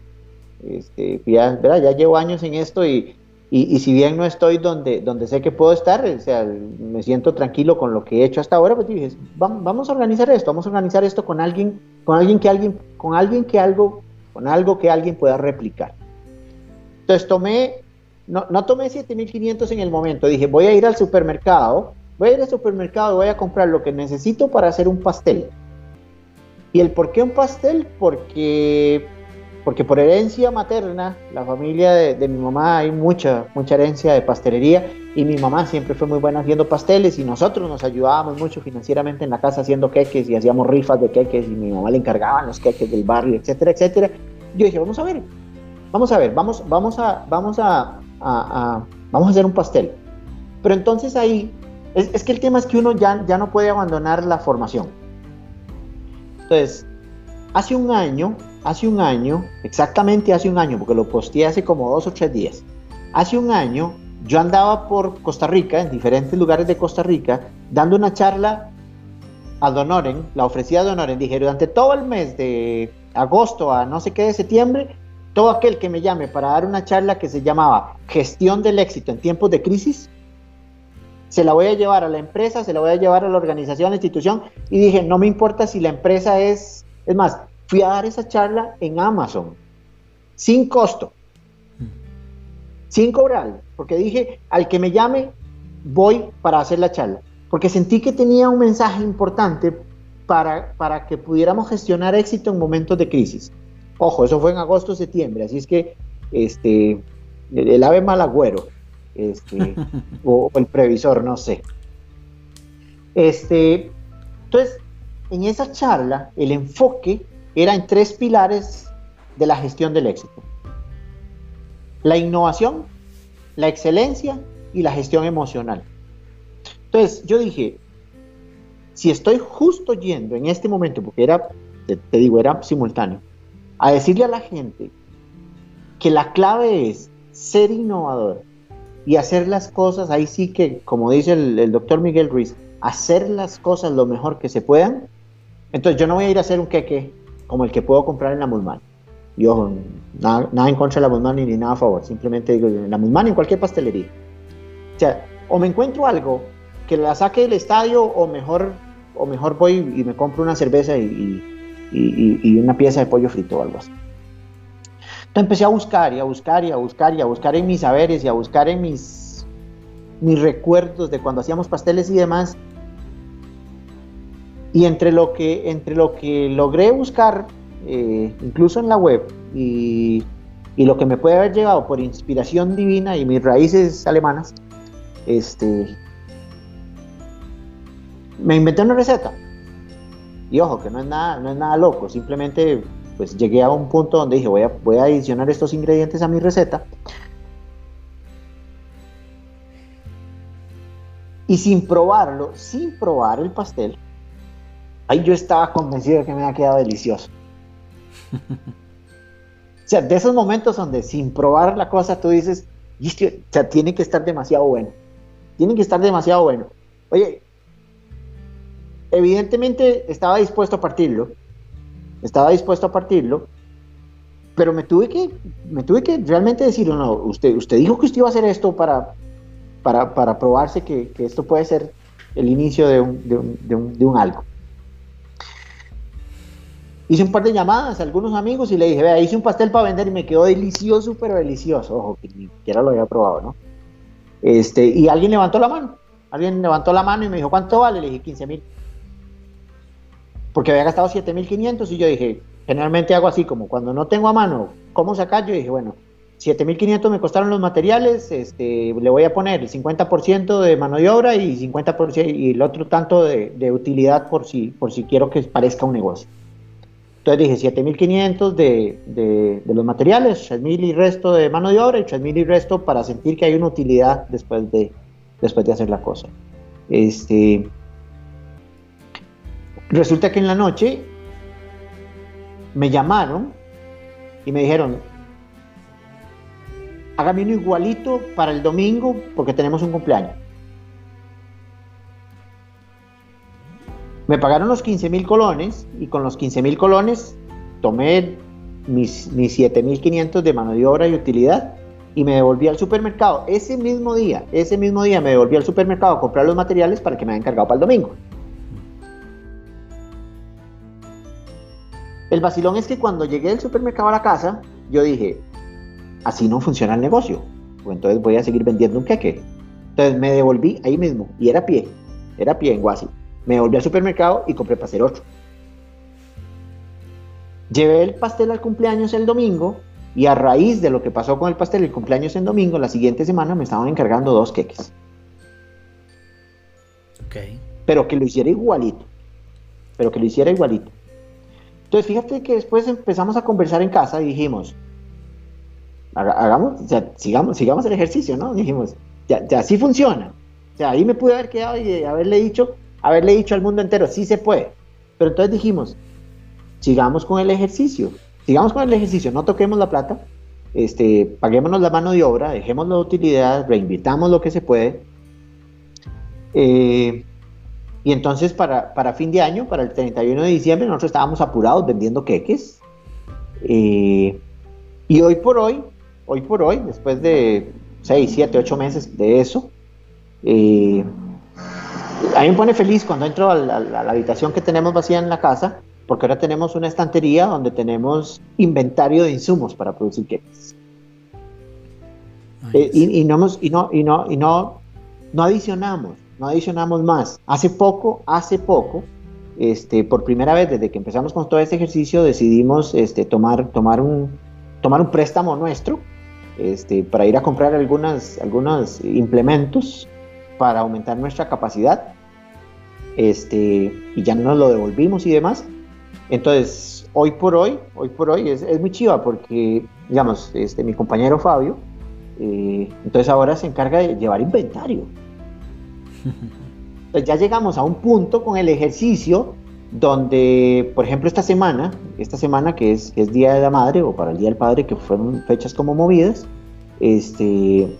este, ya, ya llevo años en esto y, y, si bien no estoy donde, donde sé que puedo estar, o sea, me siento tranquilo con lo que he hecho hasta ahora, pues dije, vamos, a organizar esto, vamos a organizar esto con alguien, con alguien que alguien, con alguien que algo, con algo que alguien pueda replicar. Entonces tomé, no, no tomé 7500 en el momento, dije, voy a ir al supermercado, voy a ir al supermercado y voy a comprar lo que necesito para hacer un pastel. ¿Y el por qué un pastel? Porque porque por herencia materna, la familia de, mi mamá hay mucha, mucha herencia de pastelería y mi mamá siempre fue muy buena haciendo pasteles y nosotros nos ayudábamos mucho financieramente en la casa haciendo queques y hacíamos rifas de queques y mi mamá le encargaba los queques del barrio, etcétera, etcétera. Yo dije, vamos a ver, vamos a ver, vamos, vamos a, vamos a, vamos a hacer un pastel. Pero entonces ahí, es, es, que el tema es que uno ya, ya no puede abandonar la formación. Entonces, hace un año hace un año, exactamente hace un año, porque lo posteé hace como dos o tres días, hace un año yo andaba por Costa Rica, en diferentes lugares de Costa Rica, dando una charla a Donoren, la ofrecía a Donoren, dije, durante todo el mes de agosto a no sé qué de septiembre, todo aquel que me llame para dar una charla que se llamaba Gestión del éxito en tiempos de crisis, se la voy a llevar a la empresa, se la voy a llevar a la organización, a la institución, y dije, no me importa si la empresa es, es más, fui a dar esa charla en Amazon, sin costo, sin cobrar, porque dije, al que me llame, voy para hacer la charla, porque sentí que tenía un mensaje importante para, para que pudiéramos gestionar éxito en momentos de crisis. Ojo, eso fue en agosto, septiembre, así es que este, el, ave mal agüero, este, o, o, el previsor, no sé. Este, entonces, en esa charla, el enfoque era en tres pilares de la gestión del éxito. La innovación, la excelencia y la gestión emocional. Entonces yo dije, si estoy justo yendo en este momento, porque era, te, digo, era simultáneo, a decirle a la gente que la clave es ser innovador y hacer las cosas, ahí sí que, como dice el, el doctor Miguel Ruiz, hacer las cosas lo mejor que se puedan, entonces yo no voy a ir a hacer un queque como el que puedo comprar en la Musman. Yo, nada, nada, en contra de la Musman ni nada a favor, simplemente digo, en la Musman en cualquier pastelería. O sea, o me encuentro algo que la saque del estadio o mejor, o mejor voy y me compro una cerveza y, y, una pieza de pollo frito o algo así. Entonces empecé a buscar y a buscar y a buscar y a buscar en mis saberes y a buscar en mis, mis recuerdos de cuando hacíamos pasteles y demás y entre lo que, entre lo que logré buscar, eh, incluso en la web, y, y, lo que me puede haber llegado por inspiración divina y mis raíces alemanas, este, me inventé una receta. Y ojo, que no es nada, no es nada loco, simplemente pues llegué a un punto donde dije voy a, voy a adicionar estos ingredientes a mi receta. Y sin probarlo, sin probar el pastel, ahí yo estaba convencido de que me había quedado delicioso. o sea, de esos momentos donde sin probar la cosa tú dices, o sea, tiene que estar demasiado bueno. Tiene que estar demasiado bueno. Oye, evidentemente estaba dispuesto a partirlo. Estaba dispuesto a partirlo. Pero me tuve que, me tuve que realmente decir, no, usted, usted dijo que usted iba a hacer esto para, para, para probarse que, que, esto puede ser el inicio de un, de un, de un, de un algo hice un par de llamadas a algunos amigos y le dije, vea, hice un pastel para vender y me quedó delicioso, pero delicioso. Ojo, que ni siquiera lo había probado, ¿no? Este, y alguien levantó la mano. Alguien levantó la mano y me dijo, ¿cuánto vale? Le dije, 15 mil. Porque había gastado 7.500 y yo dije, generalmente hago así, como cuando no tengo a mano, ¿cómo sacar? Yo dije, bueno, 7.500 me costaron los materiales, este, le voy a poner el 50% de mano de obra y 50% y el otro tanto de, de utilidad por si, por si quiero que parezca un negocio. Entonces dije 7.500 de, de, los materiales, 3.000 y resto de mano de obra y 3.000 y resto para sentir que hay una utilidad después de, después de hacer la cosa. Este, resulta que en la noche me llamaron y me dijeron, hágame uno igualito para el domingo porque tenemos un cumpleaños. Me pagaron los 15 mil colones y con los 15 mil colones tomé mis, mis 7.500 de mano de obra y utilidad y me devolví al supermercado. Ese mismo día, ese mismo día me devolví al supermercado a comprar los materiales para que me hayan cargado para el domingo. El vacilón es que cuando llegué del supermercado a la casa, yo dije, así no funciona el negocio. Entonces voy a seguir vendiendo un queque. Entonces me devolví ahí mismo y era pie, era pie en Guasi. Me volví al supermercado y compré para hacer otro. Llevé el pastel al cumpleaños el domingo y a raíz de lo que pasó con el pastel el cumpleaños en domingo, la siguiente semana me estaban encargando dos queques. Okay. Pero que lo hiciera igualito. Pero que lo hiciera igualito. Entonces, fíjate que después empezamos a conversar en casa y dijimos, hagamos, sigamos, sigamos el ejercicio, ¿no? Dijimos, ya, ya sí funciona. O sea, ahí me pude haber quedado y haberle dicho, haberle dicho al mundo entero, sí se puede. Pero entonces dijimos, sigamos con el ejercicio, sigamos con el ejercicio, no toquemos la plata, este, paguémonos la mano de obra, dejemos la utilidad, reinvitamos lo que se puede. Eh, y entonces para, para, fin de año, para el 31 de diciembre, nosotros estábamos apurados vendiendo queques. Eh, y hoy por hoy, hoy por hoy, después de 6, 7, 8 meses de eso, eh, a mí me pone feliz cuando entro a la, habitación que tenemos vacía en la casa, porque ahora tenemos una estantería donde tenemos inventario de insumos para producir queques. Eh, y, no y, no, y, no, y no, no adicionamos, no adicionamos más. Hace poco, hace poco, este, por primera vez desde que empezamos con todo este ejercicio, decidimos este, tomar, tomar, un, tomar un préstamo nuestro este, para ir a comprar algunas, algunos implementos para aumentar nuestra capacidad este, y ya nos lo devolvimos y demás. Entonces, hoy por hoy, hoy por hoy es, es muy chiva porque, digamos, este, mi compañero Fabio, eh, entonces ahora se encarga de llevar inventario. Entonces ya llegamos a un punto con el ejercicio donde, por ejemplo, esta semana, esta semana que es, que es Día de la Madre o para el Día del Padre, que fueron fechas como movidas, este,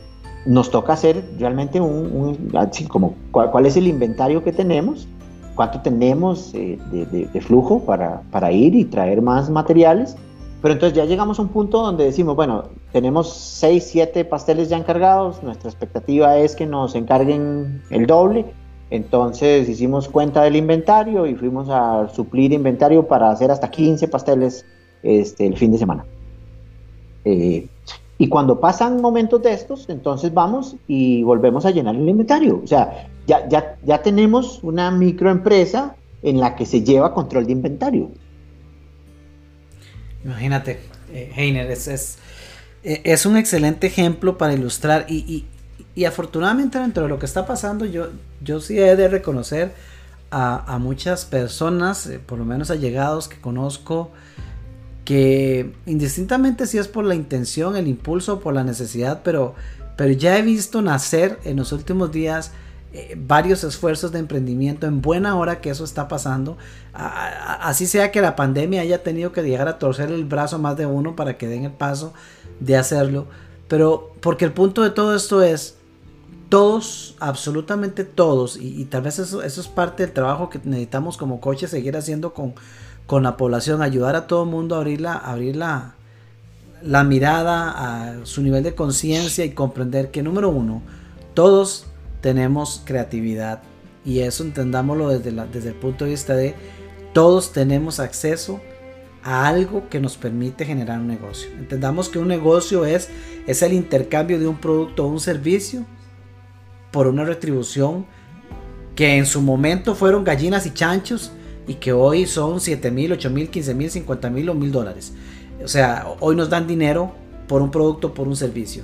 nos toca hacer realmente un, así como cuál, es el inventario que tenemos, cuánto tenemos eh, de, flujo para, para, ir y traer más materiales. Pero entonces ya llegamos a un punto donde decimos, bueno, tenemos 6, 7 pasteles ya encargados, nuestra expectativa es que nos encarguen el doble. Entonces hicimos cuenta del inventario y fuimos a suplir inventario para hacer hasta 15 pasteles este, el fin de semana. Eh, y cuando pasan momentos de estos, entonces vamos y volvemos a llenar el inventario. O sea, ya, ya, ya tenemos una microempresa en la que se lleva control de inventario. Imagínate, eh, Heiner, es, es, eh, es, un excelente ejemplo para ilustrar y, y, y, afortunadamente dentro de lo que está pasando, yo, yo sí he de reconocer a, a muchas personas, eh, por lo menos allegados que conozco, que indistintamente si es por la intención, el impulso por la necesidad, pero, pero ya he visto nacer en los últimos días eh, varios esfuerzos de emprendimiento en buena hora que eso está pasando. así sea que la pandemia haya tenido que llegar a torcer el brazo más de uno para que den el paso de hacerlo. Pero porque el punto de todo esto es, todos, absolutamente todos, y, tal vez eso, eso es parte del trabajo que necesitamos como coches seguir haciendo con, con la población, ayudar a todo el mundo a abrir la, abrir la, mirada a su nivel de conciencia y comprender que número uno, todos tenemos creatividad y eso entendámoslo desde, desde el punto de vista de todos tenemos acceso a algo que nos permite generar un negocio. Entendamos que un negocio es, es el intercambio de un producto o un servicio por una retribución que en su momento fueron gallinas y chanchos y que hoy son 7 mil, 8 mil, 15 mil, 50 mil o mil dólares. O sea, hoy nos dan dinero por un producto, por un servicio.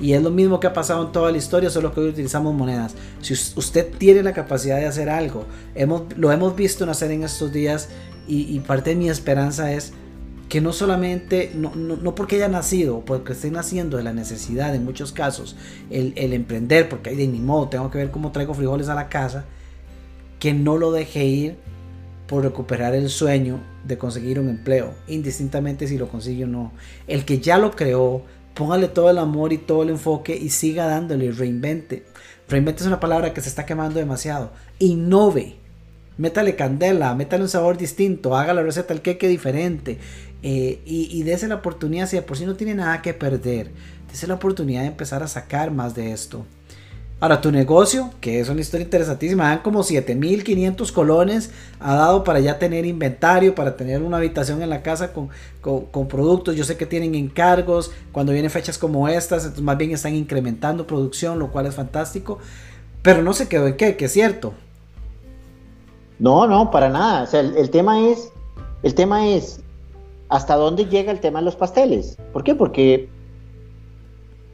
Y es lo mismo que ha pasado en toda la historia, solo que hoy utilizamos monedas. Si usted tiene la capacidad de hacer algo, hemos, lo hemos visto nacer en estos días y, parte de mi esperanza es que no solamente, no, no, porque haya nacido, porque esté naciendo de la necesidad en muchos casos, el, el emprender, porque hay de mi modo, tengo que ver cómo traigo frijoles a la casa, que no lo deje ir por recuperar el sueño de conseguir un empleo, indistintamente si lo consigue o no. El que ya lo creó, póngale todo el amor y todo el enfoque y siga dándole, reinvente. Reinvente es una palabra que se está quemando demasiado. Innove. Métale candela, métale un sabor distinto, haga la receta el queque diferente eh, y, y dése la oportunidad, si de por sí no tiene nada que perder, dése la oportunidad de empezar a sacar más de esto. Ahora, tu negocio, que es una historia interesantísima, dan como 7500 colones, ha dado para ya tener inventario, para tener una habitación en la casa con, productos. Yo sé que tienen encargos, cuando vienen fechas como estas, entonces más bien están incrementando producción, lo cual es fantástico. Pero no se quedó en qué, que es cierto. No, no, para nada. O sea, el, tema es, el tema es, ¿hasta dónde llega el tema de los pasteles? ¿Por qué? Porque,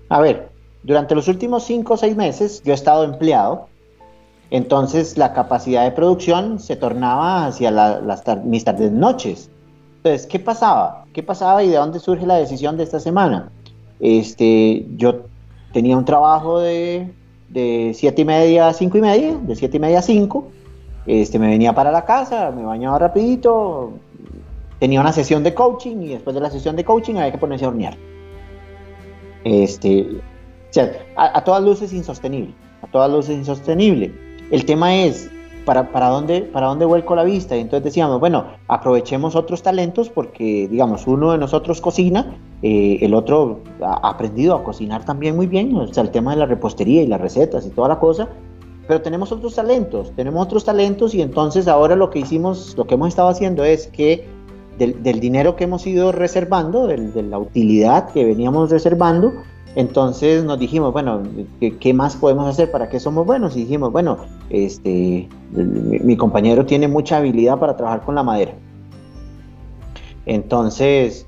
a ver, durante los últimos cinco o seis meses yo he estado empleado, entonces la capacidad de producción se tornaba hacia las mis tardes noches. Entonces, ¿qué pasaba? ¿Qué pasaba y de dónde surge la decisión de esta semana? Este, yo tenía un trabajo de, de siete y media a cinco y media, de siete y media a cinco, este, me venía para la casa, me bañaba rapidito, tenía una sesión de coaching y después de la sesión de coaching había que ponerse a hornear. Este, sea, a, todas luces insostenible, a todas luces insostenible. El tema es, ¿para, para, dónde, ¿para dónde vuelco la vista? Y entonces decíamos, bueno, aprovechemos otros talentos porque, digamos, uno de nosotros cocina, eh, el otro ha aprendido a cocinar también muy bien, o sea, el tema de la repostería y las recetas y toda la cosa, pero tenemos otros talentos, tenemos otros talentos y entonces ahora lo que hicimos, lo que hemos estado haciendo es que del, dinero que hemos ido reservando, de la utilidad que veníamos reservando, entonces nos dijimos, bueno, ¿qué, más podemos hacer? ¿Para qué somos buenos? Y dijimos, bueno, este, mi, compañero tiene mucha habilidad para trabajar con la madera. Entonces,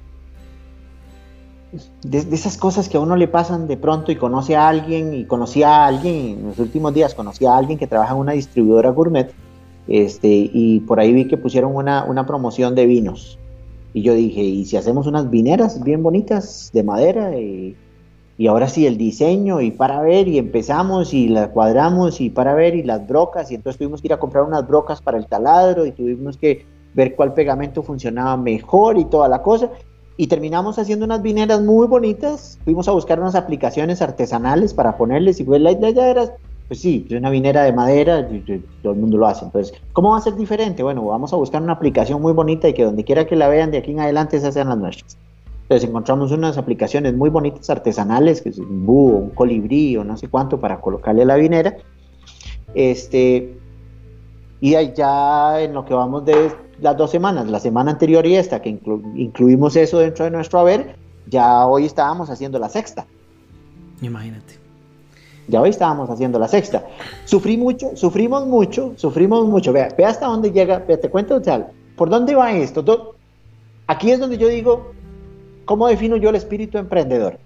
de, esas cosas que a uno le pasan de pronto y conoce a alguien y conocí a alguien, en los últimos días conocí a alguien que trabaja en una distribuidora gourmet este, y por ahí vi que pusieron una, una promoción de vinos. Y yo dije, ¿y si hacemos unas vineras bien bonitas de madera? Y, y ahora sí, el diseño y para ver, y empezamos y las cuadramos y para ver, y las brocas, y entonces tuvimos que ir a comprar unas brocas para el taladro y tuvimos que ver cuál pegamento funcionaba mejor y toda la cosa y terminamos haciendo unas vineras muy bonitas. Fuimos a buscar unas aplicaciones artesanales para ponerles y pues la idea era, pues sí, es una vinera de madera, todo el mundo lo hace. Entonces, ¿cómo va a ser diferente? Bueno, vamos a buscar una aplicación muy bonita y que donde quiera que la vean de aquí en adelante se sean las nuestras. Entonces encontramos unas aplicaciones muy bonitas artesanales, que es un búho, un colibrí o no sé cuánto para colocarle la vinera. Este, y ya en lo que vamos de las dos semanas, la semana anterior y esta, que incluimos eso dentro de nuestro haber, ya hoy estábamos haciendo la sexta. Imagínate. Ya hoy estábamos haciendo la sexta. Sufrí mucho, sufrimos mucho, sufrimos mucho. Vea, ve hasta dónde llega, te cuento, tal, ¿por dónde va esto? Aquí es donde yo digo, ¿cómo defino yo el espíritu emprendedor?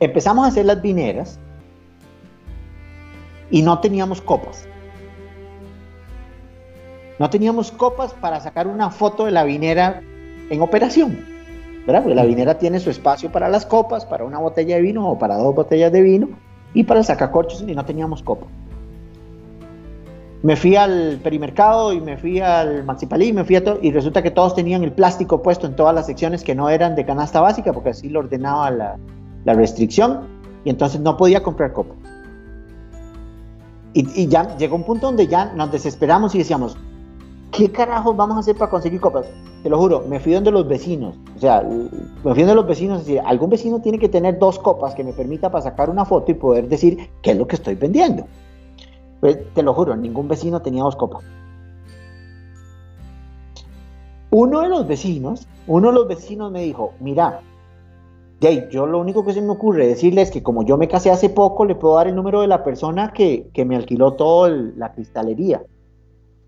Empezamos a hacer las vineras y no teníamos copas. No teníamos copas para sacar una foto de la vinera en operación, ¿verdad? Porque la vinera tiene su espacio para las copas, para una botella de vino o para dos botellas de vino y para el sacacorchos y no teníamos copa. Me fui al perimercado y me fui al Maxipalí y me fui a todo y resulta que todos tenían el plástico puesto en todas las secciones que no eran de canasta básica porque así lo ordenaba la, la restricción y entonces no podía comprar copa. Y, ya llegó un punto donde ya nos desesperamos y decíamos, ¿qué carajos vamos a hacer para conseguir copas? Te lo juro, me fui donde los vecinos. O sea, me fui donde los vecinos. Decir, algún vecino tiene que tener dos copas que me permita para sacar una foto y poder decir qué es lo que estoy vendiendo. Pues te lo juro, ningún vecino tenía dos copas. Uno de los vecinos, uno de los vecinos me dijo, mira, Jay, yo lo único que se me ocurre decirle es que como yo me casé hace poco, le puedo dar el número de la persona que, que me alquiló toda la cristalería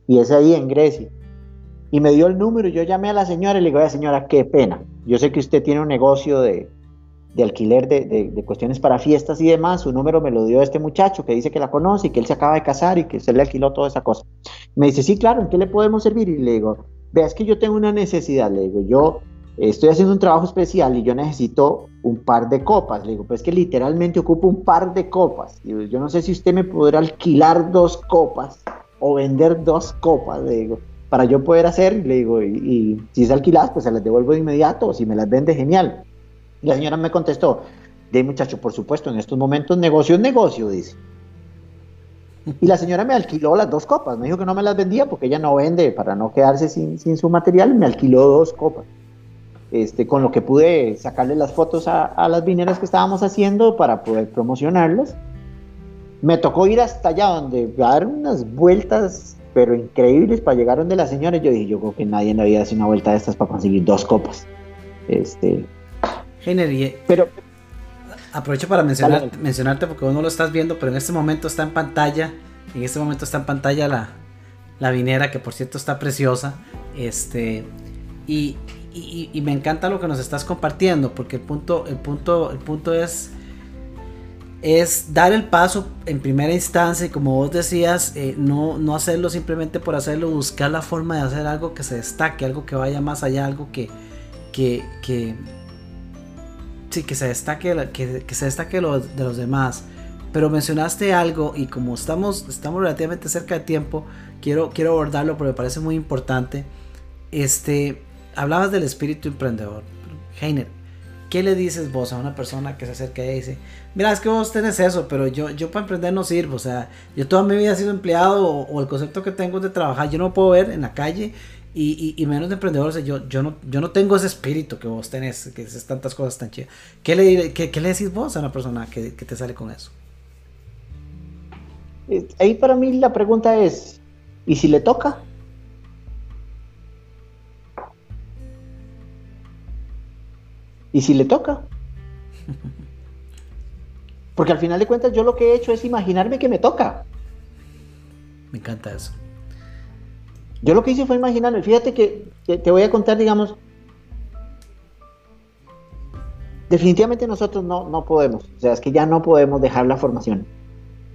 y es ahí en Grecia. Y me dio el número y yo llamé a la señora y le digo, señora, qué pena. Yo sé que usted tiene un negocio de, de alquiler de, de, cuestiones para fiestas y demás. Su número me lo dio este muchacho que dice que la conoce y que él se acaba de casar y que se le alquiló toda esa cosa. Me dice, sí, claro, ¿en qué le podemos servir? Y le digo, vea, es que yo tengo una necesidad. Le digo, yo estoy haciendo un trabajo especial y yo necesito un par de copas. Le digo, pues que literalmente ocupo un par de copas. Y yo no sé si usted me podrá alquilar dos copas o vender dos copas, le digo, para yo poder hacer, le digo, y, si es alquiladas, pues se las devuelvo de inmediato, o si me las vende, genial. La señora me contestó, de muchacho, por supuesto, en estos momentos negocio es negocio, dice. Y la señora me alquiló las dos copas, me dijo que no me las vendía porque ella no vende para no quedarse sin, su material, me alquiló dos copas. Este, con lo que pude sacarle las fotos a, las vineras que estábamos haciendo para poder promocionarlas me tocó ir hasta allá donde dar unas vueltas, pero increíbles para llegar donde la señora. yo dije, yo creo que nadie me había hecho una vuelta de estas para conseguir dos copas. Este. Henry, pero aprovecho para mencionar, mencionarte porque vos no lo estás viendo, pero en este momento está en pantalla. En este momento está en pantalla la, la vinera, que por cierto está preciosa. Este. Y, y, me encanta lo que nos estás compartiendo, porque el punto, el punto, el punto es, es dar el paso en primera instancia, y como vos decías, eh, no, no hacerlo simplemente por hacerlo, buscar la forma de hacer algo que se destaque, algo que vaya más allá, algo que, que, que sí, que se destaque, que, que se destaque de los demás. Pero mencionaste algo y como estamos, estamos relativamente cerca de tiempo, quiero, quiero abordarlo porque me parece muy importante. Este, hablabas del espíritu emprendedor. Heiner, ¿qué le dices vos a una persona que se acerca y dice, mira, es que vos tenés eso, pero yo, yo para emprender no sirvo? O sea, yo toda mi vida he sido empleado o, el concepto que tengo de trabajar, yo no puedo ver en la calle y, menos de emprendedor, yo, yo, no, yo no tengo ese espíritu que vos tenés, que es tantas cosas tan chidas. ¿Qué le, qué, qué le decís vos a una persona que, que te sale con eso? Eh, ahí para mí la pregunta es, ¿y si le toca? ¿Y si le toca? Porque al final de cuentas yo lo que he hecho es imaginarme que me toca. Me encanta eso. Yo lo que hice fue imaginarme. Fíjate que, te voy a contar, digamos, definitivamente nosotros no, no podemos. O sea, es que ya no podemos dejar la formación.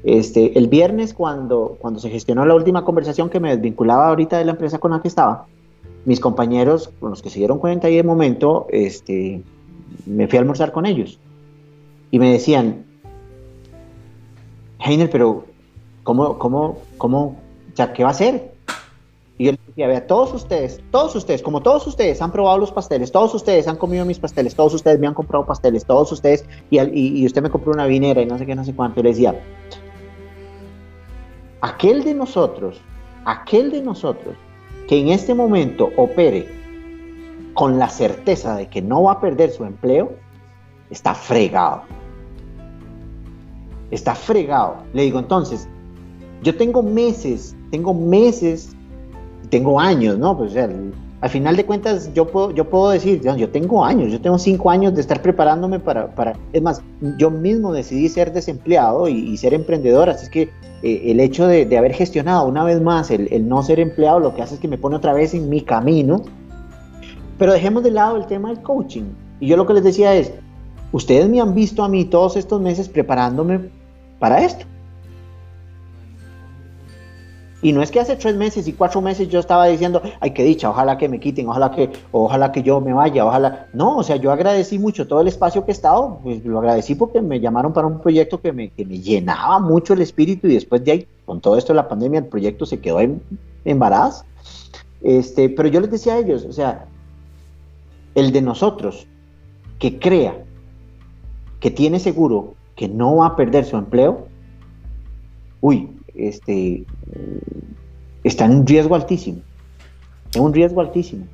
Este, el viernes, cuando, cuando se gestionó la última conversación que me desvinculaba ahorita de la empresa con la que estaba, mis compañeros, con los que se dieron cuenta ahí de momento, este, me fui a almorzar con ellos. Y me decían, Heiner, pero ¿cómo, cómo, cómo, o qué va a hacer? Y yo le decía, vea, todos ustedes, todos ustedes, como todos ustedes han probado los pasteles, todos ustedes han comido mis pasteles, todos ustedes me han comprado pasteles, todos ustedes, y, y usted me compró una vinera y no sé qué, no sé cuánto. Y le decía, aquel de nosotros, aquel de nosotros que en este momento opere con la certeza de que no va a perder su empleo, está fregado. Está fregado. Le digo, entonces, yo tengo meses, tengo meses, tengo años, ¿no? Pues, o sea, al final de cuentas yo puedo, yo puedo decir, yo tengo años, yo tengo cinco años de estar preparándome para, para es más, yo mismo decidí ser desempleado y, ser emprendedor, así que eh, el hecho de, haber gestionado una vez más el, el, no ser empleado lo que hace es que me pone otra vez en mi camino, pero dejemos de lado el tema del coaching. Y yo lo que les decía es, ustedes me han visto a mí todos estos meses preparándome para esto. Y no es que hace tres meses y cuatro meses yo estaba diciendo, ay, qué dicha, ojalá que me quiten, ojalá que, ojalá que yo me vaya, ojalá. No, o sea, yo agradecí mucho todo el espacio que he estado, pues lo agradecí porque me llamaron para un proyecto que me, que me llenaba mucho el espíritu y después de ahí, con todo esto de la pandemia, el proyecto se quedó en, embaraz. Este, pero yo les decía a ellos, o sea, el de nosotros que crea que tiene seguro que no va a perder su empleo, uy, este, está en un riesgo altísimo. En un riesgo altísimo.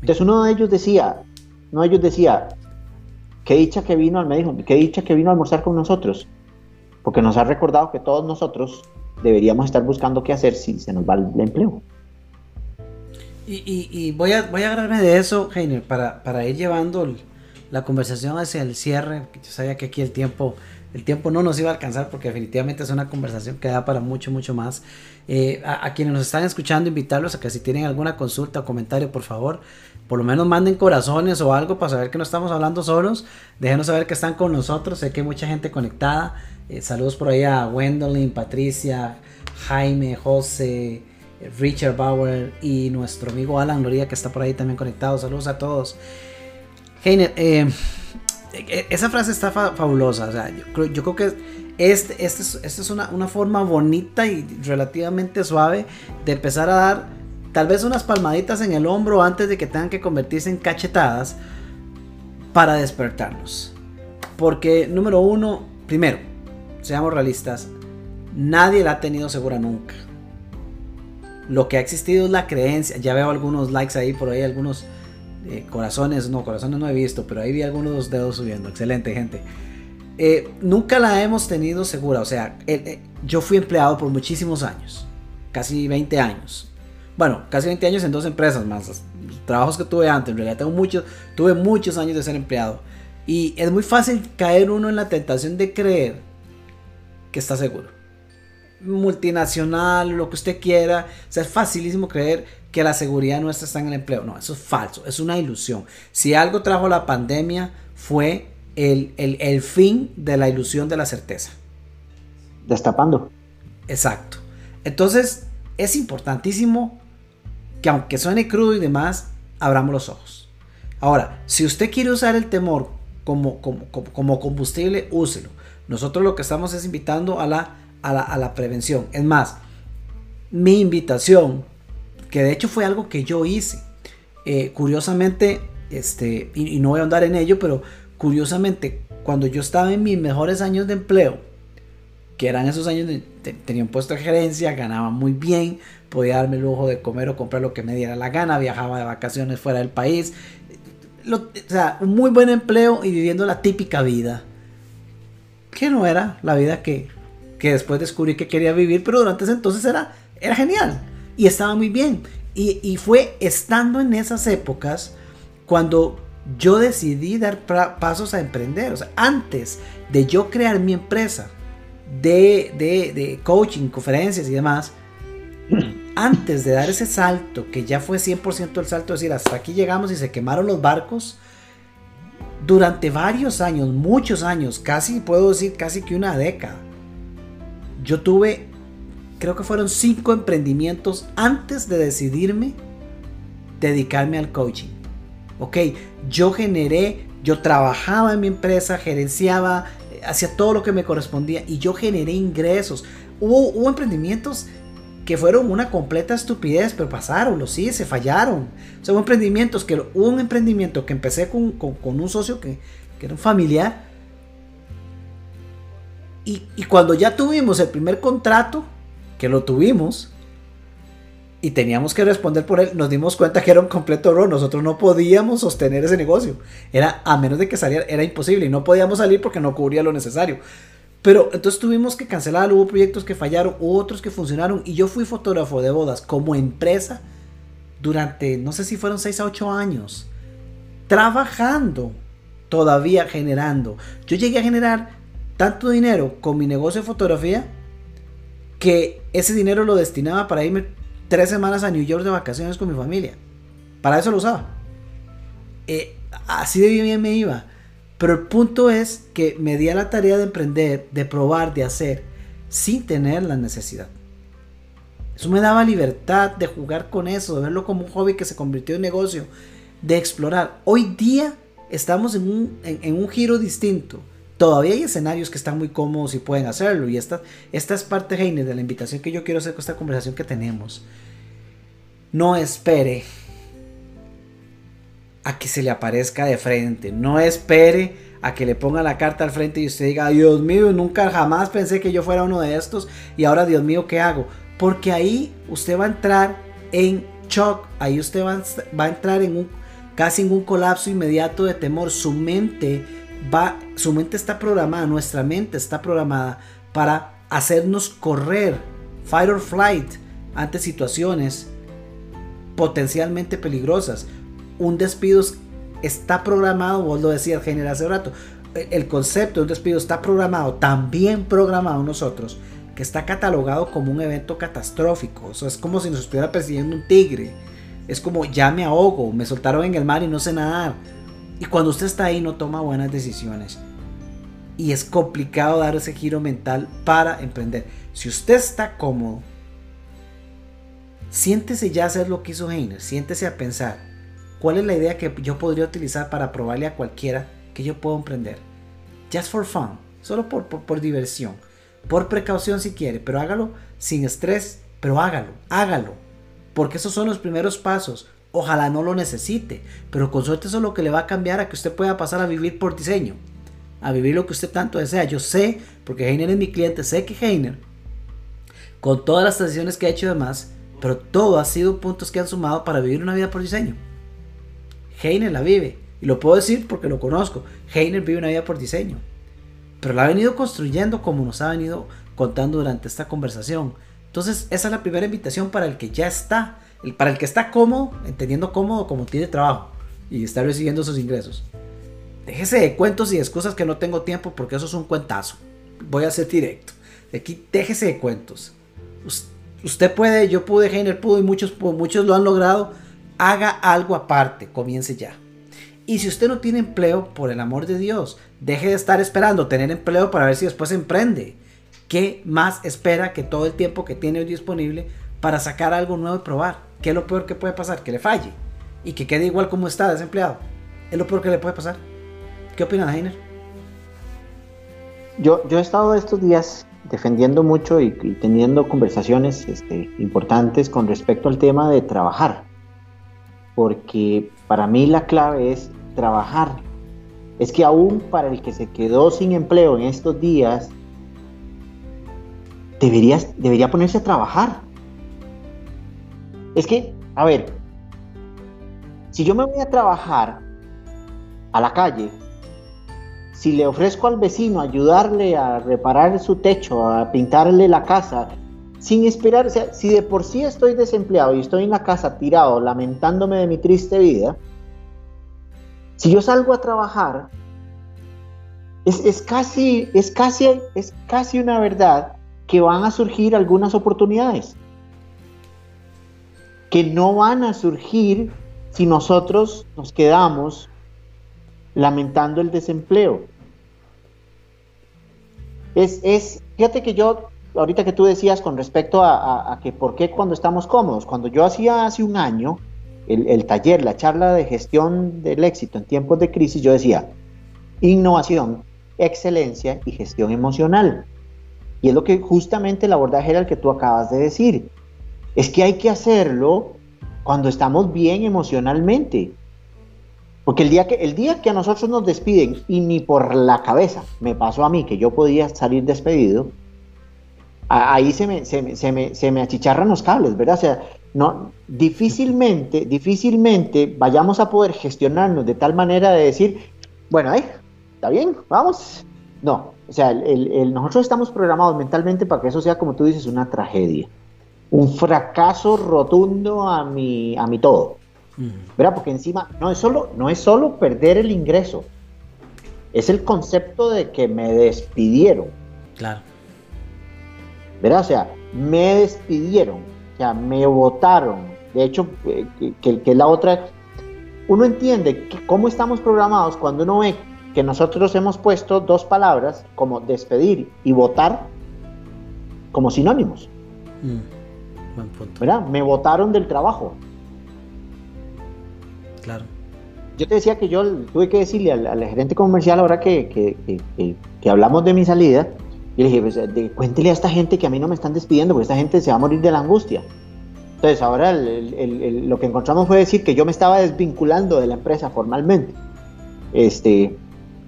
Entonces uno de ellos decía, uno de ellos decía, qué dicha que vino, me dijo, qué dicha que vino a almorzar con nosotros, porque nos ha recordado que todos nosotros deberíamos estar buscando qué hacer si se nos va el empleo. Y, voy, a, voy de eso, Heiner, para, para ir llevando la conversación hacia el cierre. Yo sabía que aquí el tiempo el tiempo no nos iba a alcanzar porque definitivamente es una conversación que da para mucho, mucho más. Eh, a, quienes nos están escuchando, invitarlos a que si tienen alguna consulta o comentario, por favor, por lo menos manden corazones o algo para saber que no estamos hablando solos. Déjenos saber que están con nosotros. Sé que hay mucha gente conectada. Eh, saludos por ahí a Gwendolyn, Patricia, Jaime, José, Richard Bauer y nuestro amigo Alan Loría que está por ahí también conectado. Saludos a todos. Heiner, eh, esa frase está fabulosa. Yo, creo que este, este es, es una, forma bonita y relativamente suave de empezar a dar tal vez unas palmaditas en el hombro antes de que tengan que convertirse en cachetadas para despertarnos. Porque, número uno, primero, seamos realistas, nadie la ha tenido segura nunca. Lo que ha existido es la creencia. Ya veo algunos likes ahí por ahí, algunos corazones, no, corazones no he visto, pero ahí vi algunos dedos subiendo. Excelente, gente. Eh, nunca la hemos tenido segura. O sea, eh, yo fui empleado por muchísimos años, casi 20 años. Bueno, casi 20 años en dos empresas más. Trabajos que tuve antes, en realidad tengo muchos, tuve muchos años de ser empleado. Y es muy fácil caer uno en la tentación de creer que está seguro. Multinacional, lo que usted quiera. O sea, es facilísimo creer que la seguridad nuestra está en el empleo. No, eso es falso, es una ilusión. Si algo trajo la pandemia fue el, el fin de la ilusión de la certeza. Destapando. Exacto. Entonces, es importantísimo que aunque suene crudo y demás, abramos los ojos. Ahora, si usted quiere usar el temor como, como, combustible, úselo. Nosotros lo que estamos es invitando a la, a la, prevención. Es más, mi invitación, que de hecho fue algo que yo hice, eh, curiosamente, este, y, no voy a andar en ello, pero curiosamente, cuando yo estaba en mis mejores años de empleo, que eran esos años de tenía un puesto de gerencia, ganaba muy bien, podía darme el lujo de comer o comprar lo que me diera la gana, viajaba de vacaciones fuera del país, o sea, un muy buen empleo y viviendo la típica vida. Que no era la vida que, que después descubrí que quería vivir, pero durante ese entonces era, era genial y estaba muy bien. Y, y fue estando en esas épocas cuando yo decidí dar pasos a emprender. O sea, antes de yo crear mi empresa de, de, de coaching, conferencias y demás, antes de dar ese salto, que ya fue 100% el salto, es decir, hasta aquí llegamos y se quemaron los barcos, durante varios años, muchos años, casi puedo decir casi que una década, yo tuve, creo que fueron cinco emprendimientos antes de decidirme dedicarme al coaching. Ok, yo generé, yo trabajaba en mi empresa, gerenciaba, hacía todo lo que me correspondía y yo generé ingresos. Hubo, emprendimientos que fueron una completa estupidez, pero pasaron, los se fallaron. O sea, hubo emprendimientos que un emprendimiento que empecé con, un socio que, era un familiar. Y, cuando ya tuvimos el primer contrato, que lo tuvimos, y teníamos que responder por él, nos dimos cuenta que era un completo error. Nosotros no podíamos sostener ese negocio. Era, a menos de que saliera, era imposible. Y no podíamos salir porque no cubría lo necesario. Pero entonces tuvimos que cancelar, hubo proyectos que fallaron, otros que funcionaron. Y yo fui fotógrafo de bodas como empresa durante, no sé si fueron 6 a 8 años. Trabajando, todavía generando. Yo llegué a generar tanto dinero con mi negocio de fotografía que ese dinero lo destinaba para irme tres semanas a New York de vacaciones con mi familia. Para eso lo usaba. Eh, así de bien me iba. Pero el punto es que me di a la tarea de emprender, de probar, de hacer, sin tener la necesidad. Eso me daba libertad de jugar con eso, de verlo como un hobby que se convirtió en negocio, de explorar. Hoy día estamos en un, en, un giro distinto. Todavía hay escenarios que están muy cómodos y pueden hacerlo. Y esta, esta es parte, Heine, de la invitación que yo quiero hacer con esta conversación que tenemos. No espere a que se le aparezca de frente. No espere a que le ponga la carta al frente y usted diga, Dios mío, nunca jamás pensé que yo fuera uno de estos y ahora, Dios mío, ¿qué hago? Porque ahí usted va a entrar en shock, ahí usted va, a entrar en un casi en un colapso inmediato de temor. Su mente su mente está programada, nuestra mente está programada para hacernos correr, fight or flight, ante situaciones potencialmente peligrosas un despido está programado, vos lo decías, General hace rato, el concepto de un despido está programado, también programado nosotros, que está catalogado como un evento catastrófico. Es como si nos estuviera persiguiendo un tigre. Es como ya me ahogo, me soltaron en el mar y no sé nadar. Y cuando usted está ahí no toma buenas decisiones. Y es complicado dar ese giro mental para emprender. Si usted está cómodo, siéntese ya a hacer lo que hizo Heiner, siéntese a pensar ¿Cuál es la idea que yo podría utilizar para probarle a cualquiera que yo puedo emprender? Just for fun, solo por, por, diversión, por precaución si quiere, pero hágalo sin estrés, pero hágalo, hágalo, porque esos son los primeros pasos. Ojalá no lo necesite, pero con suerte eso es lo que le va a cambiar a que usted pueda pasar a vivir por diseño, a vivir lo que usted tanto desea. Yo sé, porque Heiner es mi cliente, sé que Heiner, con todas las decisiones que ha hecho y demás, pero todo ha sido puntos que han sumado para vivir una vida por diseño. Heiner la vive. Y lo puedo decir porque lo conozco. Heiner vive una vida por diseño. Pero la ha venido construyendo como nos ha venido contando durante esta conversación. Entonces, esa es la primera invitación para el que ya está, para el que está cómodo, entendiendo cómodo como tiene trabajo y está recibiendo sus ingresos. Déjese de cuentos y excusas que no tengo tiempo porque eso es un cuentazo. Voy a ser directo. Aquí déjese de cuentos. usted puede, yo pude, Heiner pudo y muchos, muchos lo han logrado. Haga algo aparte, comience ya. Y si usted no tiene empleo, por el amor de Dios, deje de estar esperando tener empleo para ver si después emprende. ¿Qué más espera que todo el tiempo que tiene hoy disponible para sacar algo nuevo y probar? ¿Qué es lo peor que puede pasar? Que le falle y que quede igual como está, desempleado. Es lo peor que le puede pasar. ¿Qué opina Heiner? Yo, yo he estado estos días defendiendo mucho y, teniendo conversaciones este, importantes con respecto al tema de trabajar. Porque para mí la clave es trabajar. Es que aún para el que se quedó sin empleo en estos días, debería, debería ponerse a trabajar. Es que, a ver, si yo me voy a trabajar a la calle, si le ofrezco al vecino ayudarle a reparar su techo, a pintarle la casa, sin esperar, o sea, si de por sí estoy desempleado y estoy en la casa tirado, lamentándome de mi triste vida, si yo salgo a trabajar, es, es, casi, es, casi, es casi una verdad que van a surgir algunas oportunidades, que no van a surgir si nosotros nos quedamos lamentando el desempleo. Es, es, fíjate que yo, ahorita que tú decías con respecto a, que por qué cuando estamos cómodos, cuando yo hacía hace un año el, el taller, la charla de gestión del éxito en tiempos de crisis, yo decía, innovación, excelencia y gestión emocional. Y es lo que justamente el abordaje era el que tú acabas de decir. Es que hay que hacerlo cuando estamos bien emocionalmente. Porque el día, que, el día que a nosotros nos despiden y ni por la cabeza me pasó a mí que yo podía salir despedido, ahí se me, se, me, se me achicharran los cables, ¿verdad? O sea, no, difícilmente, difícilmente vayamos a poder gestionarnos de tal manera de decir, bueno, ahí, está bien, vamos. No, o sea, el, nosotros estamos programados mentalmente para que eso sea, como tú dices, una tragedia. Un fracaso rotundo a mi, a mi todo. ¿Verdad? Porque encima no es, solo, no es solo perder el ingreso, es el concepto de que me despidieron. Claro. ¿Verdad? O sea, me despidieron, o sea, me votaron. De hecho, eh, que, que, la otra... Uno entiende cómo estamos programados cuando uno ve que nosotros hemos puesto dos palabras como despedir y votar como sinónimos. Mm, buen punto. ¿Verdad? Me votaron del trabajo. Claro. Yo te decía que yo tuve que decirle al, gerente comercial ahora que, que, que, hablamos de mi salida, y le dije, pues, cuéntele a esta gente que a mí no me están despidiendo, porque esta gente se va a morir de la angustia. Entonces ahora lo que encontramos fue decir que yo me estaba desvinculando de la empresa formalmente. Este,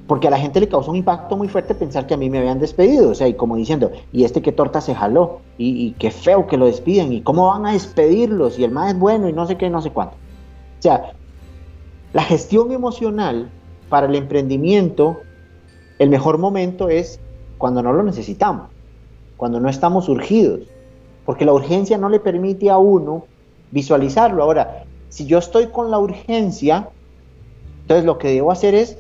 porque a la gente le causó un impacto muy fuerte pensar que a mí me habían despedido, o sea, y como diciendo, y este que torta se jaló, y, qué feo que lo despiden, y cómo van a despedirlos, y el más es bueno, y no sé qué, no sé cuánto. O sea, la gestión emocional para el emprendimiento, el mejor momento es cuando no lo necesitamos, cuando no estamos urgidos, porque la urgencia no le permite a uno visualizarlo. Ahora, si yo estoy con la urgencia, entonces lo que debo hacer es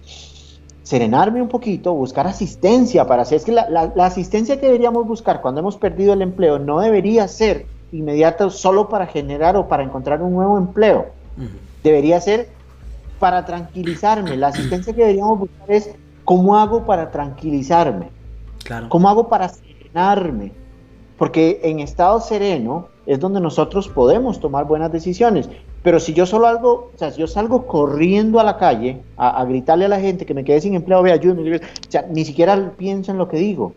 serenarme un poquito, buscar asistencia para hacer. Es que la, asistencia que deberíamos buscar cuando hemos perdido el empleo no debería ser inmediata solo para generar o para encontrar un nuevo empleo. Debería ser para tranquilizarme. La asistencia que deberíamos buscar es cómo hago para tranquilizarme. Claro. ¿Cómo hago para serenarme? Porque en estado sereno es donde nosotros podemos tomar buenas decisiones. Pero si yo solo algo, o sea, si yo salgo corriendo a la calle a, gritarle a la gente que me quedé sin empleo, ve, ayúdenme, o sea, ni siquiera pienso en lo que digo.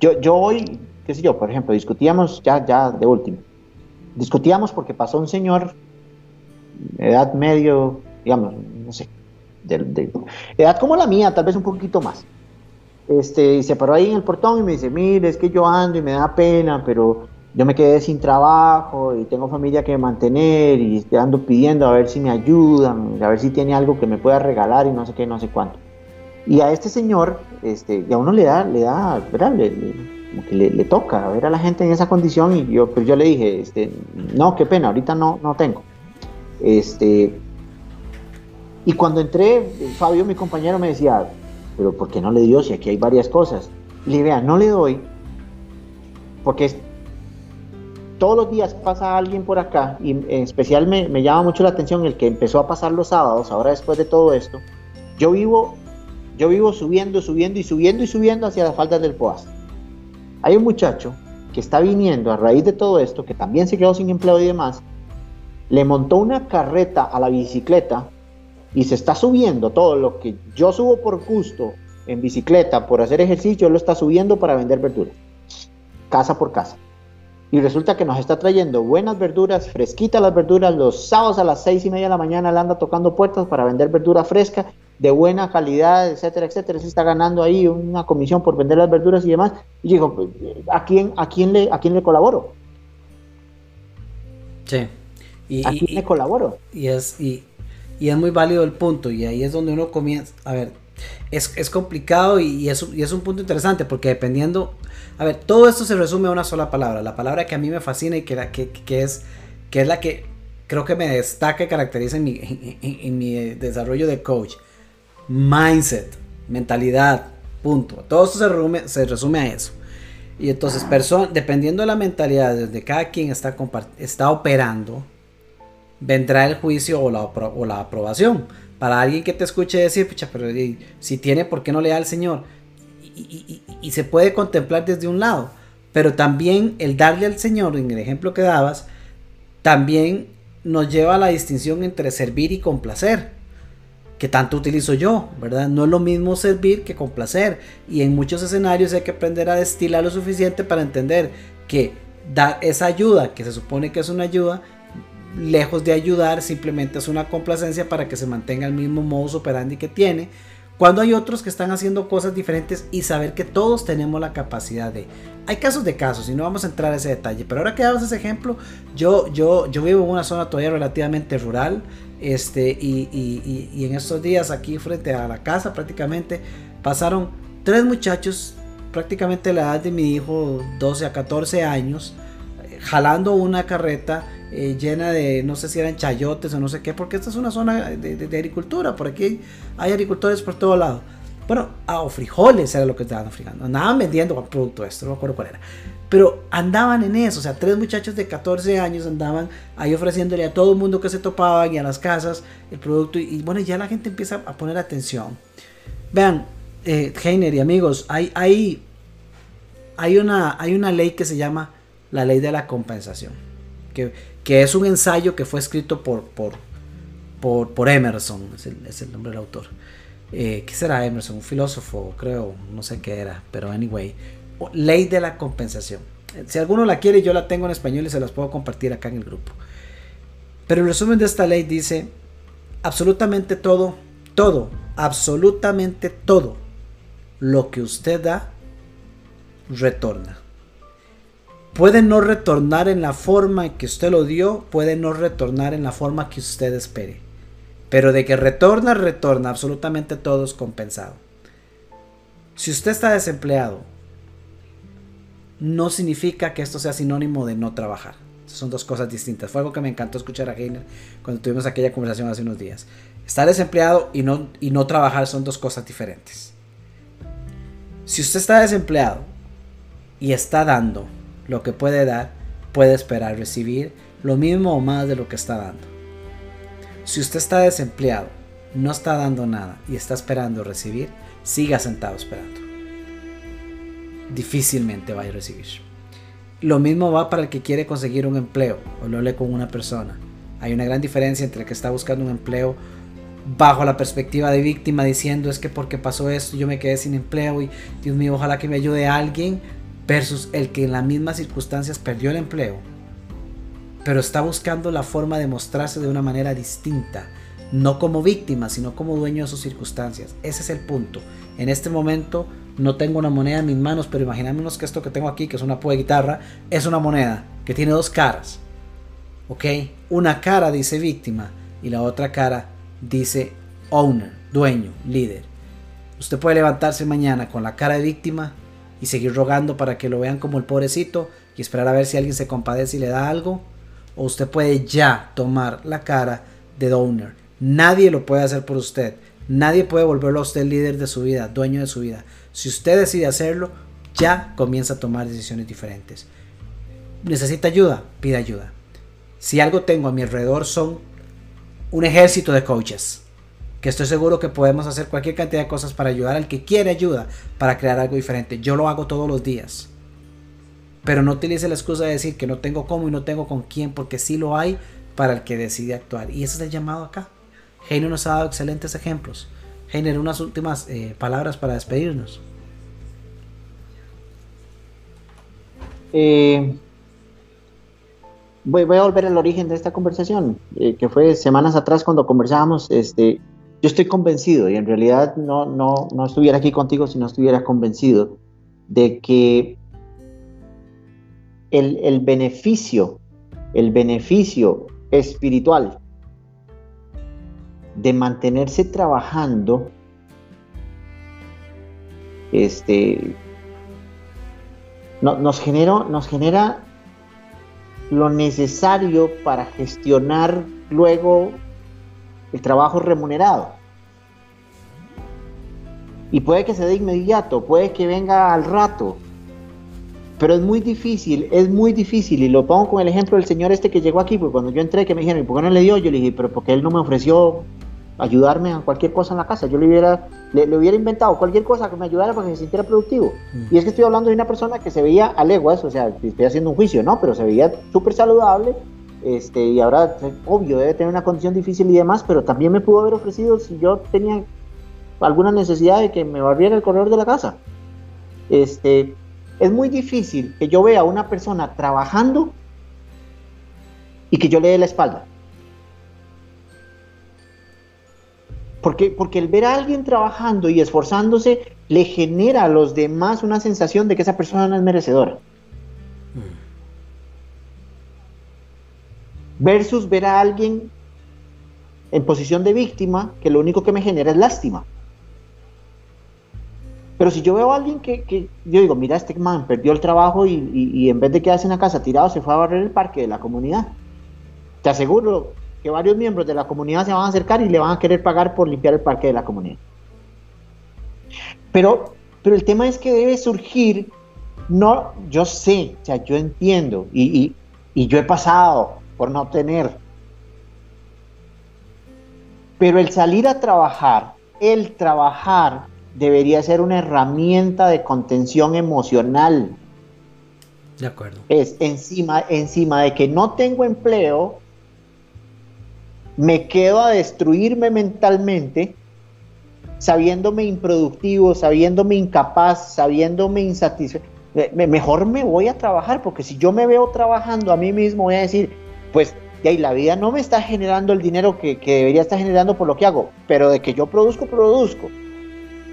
Yo, yo hoy, qué sé yo, por ejemplo, discutíamos, ya, ya de último, discutíamos porque pasó un señor, edad medio, digamos, no sé, de, edad como la mía, tal vez un poquito más. Este, y se paró ahí en el portón y me dice, mire, es que yo ando y me da pena, pero yo me quedé sin trabajo y tengo familia que mantener y ando pidiendo a ver si me ayudan, a ver si tiene algo que me pueda regalar y no sé qué, no sé cuánto. Y a este señor, este, y a uno le da, le da, ¿verdad? Le, le, le, toca ver a la gente en esa condición y yo, pues yo le dije, este, no, qué pena, ahorita no, no tengo. Este, y cuando entré, Fabio, mi compañero, me decía, pero ¿por qué no le dio si aquí hay varias cosas? Le dije, no le doy porque todos los días pasa alguien por acá, y en especial me, llama mucho la atención el que empezó a pasar los sábados, ahora después de todo esto, yo vivo, yo vivo subiendo, subiendo y subiendo y subiendo hacia las faldas del Poas. Hay un muchacho que está viniendo a raíz de todo esto, que también se quedó sin empleo y demás, le montó una carreta a la bicicleta y se está subiendo todo lo que yo subo por gusto en bicicleta, por hacer ejercicio, lo está subiendo para vender verduras, casa por casa. Y resulta que nos está trayendo buenas verduras, fresquitas las verduras, los sábados a las seis y media de la mañana le anda tocando puertas para vender verdura fresca, de buena calidad, etcétera, etcétera. Se está ganando ahí una comisión por vender las verduras y demás. Y digo, pues, ¿a quién, a quién, le, a quién le colaboro? Sí. Y, ¿A quién le colaboro? Y es, y, y es muy válido el punto. Y ahí es donde uno comienza. A ver, es, es complicado y, es, y es un punto interesante porque dependiendo a ver, todo esto se resume a una sola palabra, la palabra que a mí me fascina y que, que, es, que es la que creo que me destaca y caracteriza en mi, en, mi desarrollo de coach. Mindset, mentalidad, punto. Todo esto se resume, se resume a eso. Y entonces, dependiendo de la mentalidad de cada quien está, está operando, vendrá el juicio o la, o la aprobación. Para alguien que te escuche decir, pucha, pero si tiene, ¿por qué no le da al Señor? Y, se puede contemplar desde un lado. Pero también el darle al Señor, en el ejemplo que dabas, también nos lleva a la distinción entre servir y complacer, que tanto utilizo yo, ¿verdad? No es lo mismo servir que complacer. Y en muchos escenarios hay que aprender a destilar lo suficiente para entender que dar esa ayuda, que se supone que es una ayuda, lejos de ayudar, simplemente es una complacencia para que se mantenga el mismo modus operandi que tiene cuando hay otros que están haciendo cosas diferentes y saber que todos tenemos la capacidad de... Hay casos de casos y no vamos a entrar a ese detalle, pero ahora que damos ese ejemplo, yo, yo, yo vivo en una zona todavía relativamente rural este, y, y, y, en estos días aquí frente a la casa prácticamente pasaron tres muchachos prácticamente la edad de mi hijo, 12 a 14 años, jalando una carreta eh, llena de, no sé si eran chayotes o no sé qué, porque esta es una zona de, agricultura, por aquí hay agricultores por todo lado. Bueno, ah, o frijoles era lo que estaban frijando, andaban vendiendo producto esto, no me acuerdo cuál era. Pero andaban en eso, o sea, tres muchachos de 14 años andaban ahí ofreciéndole a todo el mundo que se topaban y a las casas el producto. Y, bueno, ya la gente empieza a poner atención. Vean, eh, Heiner y amigos, hay, hay, hay, una, hay una ley que se llama la ley de la compensación. Que, que es un ensayo que fue escrito por, por, por, Emerson, es el, nombre del autor. Eh, ¿Qué será Emerson? Un filósofo, creo, no sé qué era, pero anyway. Ley de la compensación. Si alguno la quiere, yo la tengo en español y se las puedo compartir acá en el grupo. Pero el resumen de esta ley dice, absolutamente todo, todo, absolutamente todo lo que usted da, retorna. Puede no retornar en la forma que usted lo dio, puede no retornar en la forma que usted espere. Pero de que retorna, retorna, absolutamente todo es compensado. Si usted está desempleado, no significa que esto sea sinónimo de no trabajar. Son dos cosas distintas. Fue algo que me encantó escuchar a Heiner cuando tuvimos aquella conversación hace unos días. Estar desempleado y no, y no trabajar son dos cosas diferentes. Si usted está desempleado y está dando lo que puede dar, puede esperar recibir lo mismo o más de lo que está dando. Si usted está desempleado, no está dando nada y está esperando recibir, siga sentado esperando. Difícilmente va a recibir. Lo mismo va para el que quiere conseguir un empleo o lo lee con una persona. Hay una gran diferencia entre el que está buscando un empleo bajo la perspectiva de víctima diciendo es que porque pasó esto yo me quedé sin empleo y Dios mío ojalá que me ayude alguien versus el que en las mismas circunstancias perdió el empleo, pero está buscando la forma de mostrarse de una manera distinta, no como víctima, sino como dueño de sus circunstancias. Ese es el punto. En este momento no tengo una moneda en mis manos, pero imaginémonos que esto que tengo aquí, que es una de guitarra, es una moneda que tiene dos caras. ¿Ok? Una cara dice víctima y la otra cara dice owner, dueño, líder. Usted puede levantarse mañana con la cara de víctima y seguir rogando para que lo vean como el pobrecito y esperar a ver si alguien se compadece y le da algo. O usted puede ya tomar la cara de Downer. Nadie lo puede hacer por usted. Nadie puede volverlo a usted líder de su vida, dueño de su vida. Si usted decide hacerlo, ya comienza a tomar decisiones diferentes. necesita ayuda, pide ayuda. Si algo tengo a mi alrededor son un ejército de coaches, que estoy seguro que podemos hacer cualquier cantidad de cosas para ayudar al que quiere ayuda, para crear algo diferente. Yo lo hago todos los días. Pero no utilice la excusa de decir que no tengo cómo y no tengo con quién, porque sí lo hay para el que decide actuar. Y ese es el llamado acá. Heiner nos ha dado excelentes ejemplos. Heiner, unas últimas eh, palabras para despedirnos. Eh, voy, a volver al origen de esta conversación, eh, que fue semanas atrás cuando conversábamos. Este, yo estoy convencido, y en realidad no, no, no estuviera aquí contigo si no estuviera convencido, de que el, el beneficio, el beneficio espiritual de mantenerse trabajando, este, nos, nos genera lo necesario para gestionar luego el trabajo remunerado. Y puede que se dé inmediato, puede que venga al rato, pero es muy difícil, es muy difícil. Y lo pongo con el ejemplo del señor este que llegó aquí, porque cuando yo entré, que me dijeron, ¿y por qué no le dio? Yo le dije, pero porque él no me ofreció ayudarme a cualquier cosa en la casa. Yo le hubiera, le, hubiera inventado cualquier cosa que me ayudara para que me sintiera productivo. Mm. Y es que estoy hablando de una persona que se veía a leguas, o sea, estoy haciendo un juicio, ¿no? Pero se veía súper saludable. Este, y ahora, obvio, debe tener una condición difícil y demás, pero también me pudo haber ofrecido si yo tenía alguna necesidad de que me barriera el corredor de la casa. Este, es muy difícil que yo vea a una persona trabajando y que yo le dé la espalda. Porque, porque el ver a alguien trabajando y esforzándose le genera a los demás una sensación de que esa persona no es merecedora. Versus ver a alguien en posición de víctima que lo único que me genera es lástima. Pero si yo veo a alguien que, yo digo, mira, este man perdió el trabajo y, en vez de quedarse en la casa tirado, se fue a barrer el parque de la comunidad. Te aseguro que varios miembros de la comunidad se van a acercar y le van a querer pagar por limpiar el parque de la comunidad. Pero, pero el tema es que debe surgir, no, yo sé, o sea, yo entiendo y, y yo he pasado por no tener. Pero el salir a trabajar, el trabajar, debería ser una herramienta de contención emocional. De acuerdo. Es encima, encima de que no tengo empleo, me quedo a destruirme mentalmente, sabiéndome improductivo, sabiéndome incapaz, sabiéndome insatisfecho. Mejor me voy a trabajar, porque si yo me veo trabajando a mí mismo, voy a decir, pues y ahí la vida no me está generando el dinero que, que debería estar generando por lo que hago, pero de que yo produzco, produzco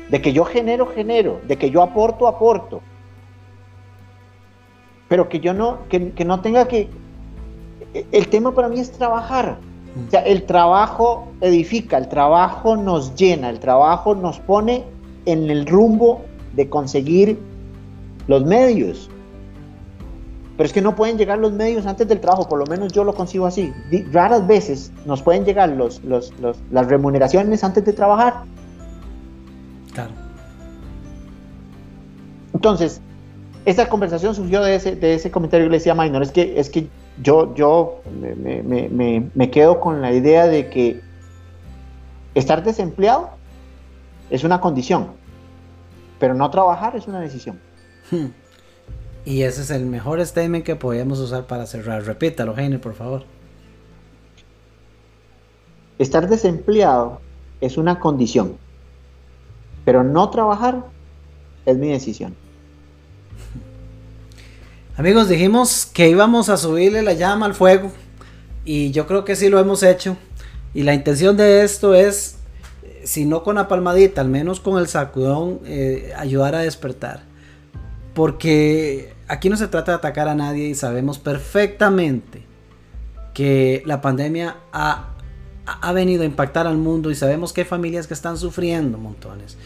de que yo genero, genero, de que yo aporto, aporto. Pero que yo no, que, no tenga que... El tema para mí es trabajar. O sea, el trabajo edifica, el trabajo nos llena, el trabajo nos pone en el rumbo de conseguir los medios. Pero es que no pueden llegar los medios antes del trabajo, por lo menos yo lo consigo así. Raras veces nos pueden llegar los, las remuneraciones antes de trabajar. Entonces, esa conversación surgió de ese, de ese comentario que le decía Minor. Es que, es que yo, yo me, quedo con la idea de que estar desempleado es una condición, pero no trabajar es una decisión. Hmm. Y ese es el mejor statement que podemos usar para cerrar. Repítalo, Heine, por favor. Estar desempleado es una condición, pero no trabajar es mi decisión. Amigos, dijimos que íbamos a subirle la llama al fuego y yo creo que sí lo hemos hecho. Y la intención de esto es, si no con la palmadita, al menos con el sacudón, eh, ayudar a despertar. Porque aquí no se trata de atacar a nadie y sabemos perfectamente que la pandemia ha, ha venido a impactar al mundo y sabemos que hay familias que están sufriendo montones.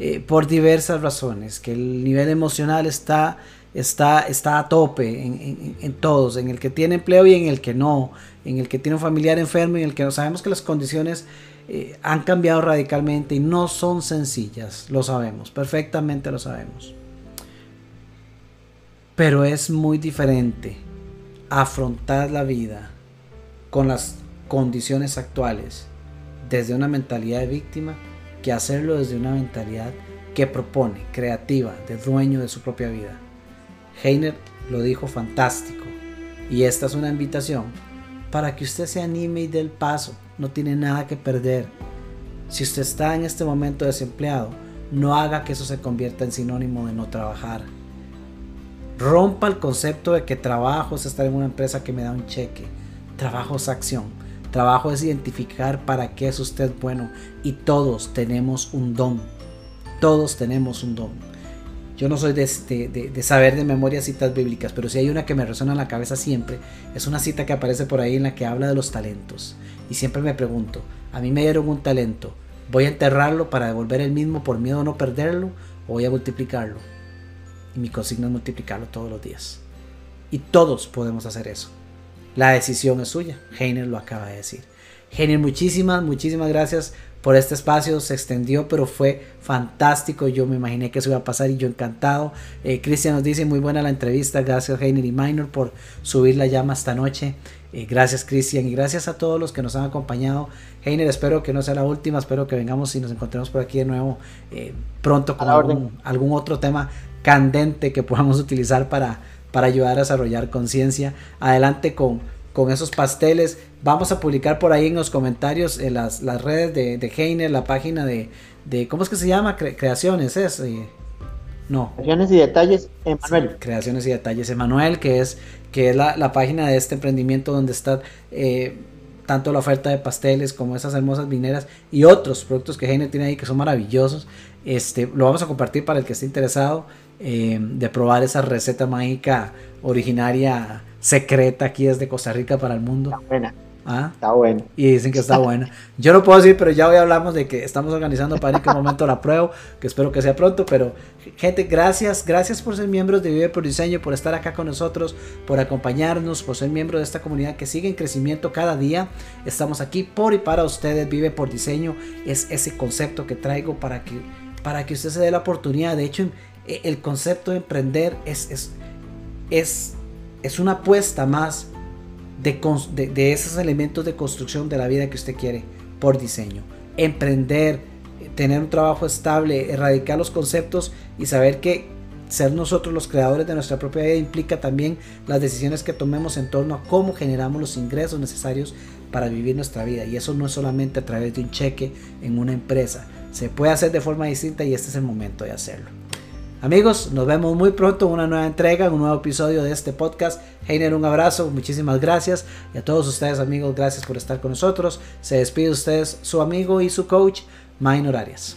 Eh, por diversas razones, que el nivel emocional está, está, está a tope en, todos, en el que tiene empleo y en el que no, en el que tiene un familiar enfermo y en el que no. Sabemos que las condiciones eh, han cambiado radicalmente y no son sencillas, lo sabemos, perfectamente lo sabemos. Pero es muy diferente afrontar la vida con las condiciones actuales desde una mentalidad de víctima que hacerlo desde una mentalidad que propone, creativa, de dueño de su propia vida. Heiner lo dijo fantástico y esta es una invitación para que usted se anime y dé el paso, no tiene nada que perder. Si usted está en este momento desempleado, no haga que eso se convierta en sinónimo de no trabajar. Rompa el concepto de que trabajo es estar en una empresa que me da un cheque. Trabajo es acción. Trabajo es identificar para qué es usted bueno. Y todos tenemos un don. Todos tenemos un don. Yo no soy de, de, saber de memoria citas bíblicas, pero si hay una que me resuena en la cabeza siempre. Es una cita que aparece por ahí en la que habla de los talentos. Y siempre me pregunto, a mí me dieron un talento. ¿Voy a enterrarlo para devolver el mismo por miedo a no perderlo? ¿O voy a multiplicarlo? Y mi consigna es multiplicarlo todos los días. Y todos podemos hacer eso. La decisión es suya. Heiner lo acaba de decir. Heiner, muchísimas, muchísimas gracias por este espacio. Se extendió, pero fue fantástico. Yo me imaginé que eso iba a pasar y yo encantado. Eh, Cristian nos dice muy buena la entrevista. Gracias Heiner y Minor por subir la llama esta noche. Eh, gracias Cristian y gracias a todos los que nos han acompañado. Heiner, espero que no sea la última. Espero que vengamos y nos encontremos por aquí de nuevo eh, pronto con algún otro tema candente que podamos utilizar para, para ayudar a desarrollar conciencia. Adelante con, con esos pasteles. Vamos a publicar por ahí en los comentarios en las, las redes de, de Heiner, la página de, de, ¿cómo es que se llama? creaciones, es. Eh, no. Creaciones y detalles, Emanuel. creaciones y detalles, Emanuel, que es, que es la, la página de este emprendimiento donde está eh, tanto la oferta de pasteles como esas hermosas vineras y otros productos que Heiner tiene ahí que son maravillosos. Este, lo vamos a compartir para el que esté interesado. Eh, de probar esa receta mágica originaria secreta aquí desde Costa Rica para el mundo. Está buena. ¿Ah? Está buena. Y dicen que está buena. Yo no puedo decir, pero ya hoy hablamos de que estamos organizando para en qué momento la pruebo, que espero que sea pronto. Pero, gente, gracias, gracias por ser miembros de Vive por Diseño, por estar acá con nosotros, por acompañarnos, por ser miembro de esta comunidad que sigue en crecimiento cada día. Estamos aquí por y para ustedes. Vive por Diseño es ese concepto que traigo para que, para que usted se dé la oportunidad. De hecho, el concepto de emprender es, es, es, es una apuesta más de, de, esos elementos de construcción de la vida que usted quiere por diseño. Emprender, tener un trabajo estable, erradicar los conceptos y saber que ser nosotros los creadores de nuestra propia vida implica también las decisiones que tomemos en torno a cómo generamos los ingresos necesarios para vivir nuestra vida. Y eso no es solamente a través de un cheque en una empresa. Se puede hacer de forma distinta y este es el momento de hacerlo. Amigos, nos vemos muy pronto en una nueva entrega, en un nuevo episodio de este podcast. Heiner, un abrazo, muchísimas gracias. Y a todos ustedes, amigos, gracias por estar con nosotros. Se despide ustedes, su amigo y su coach, Minor Arias.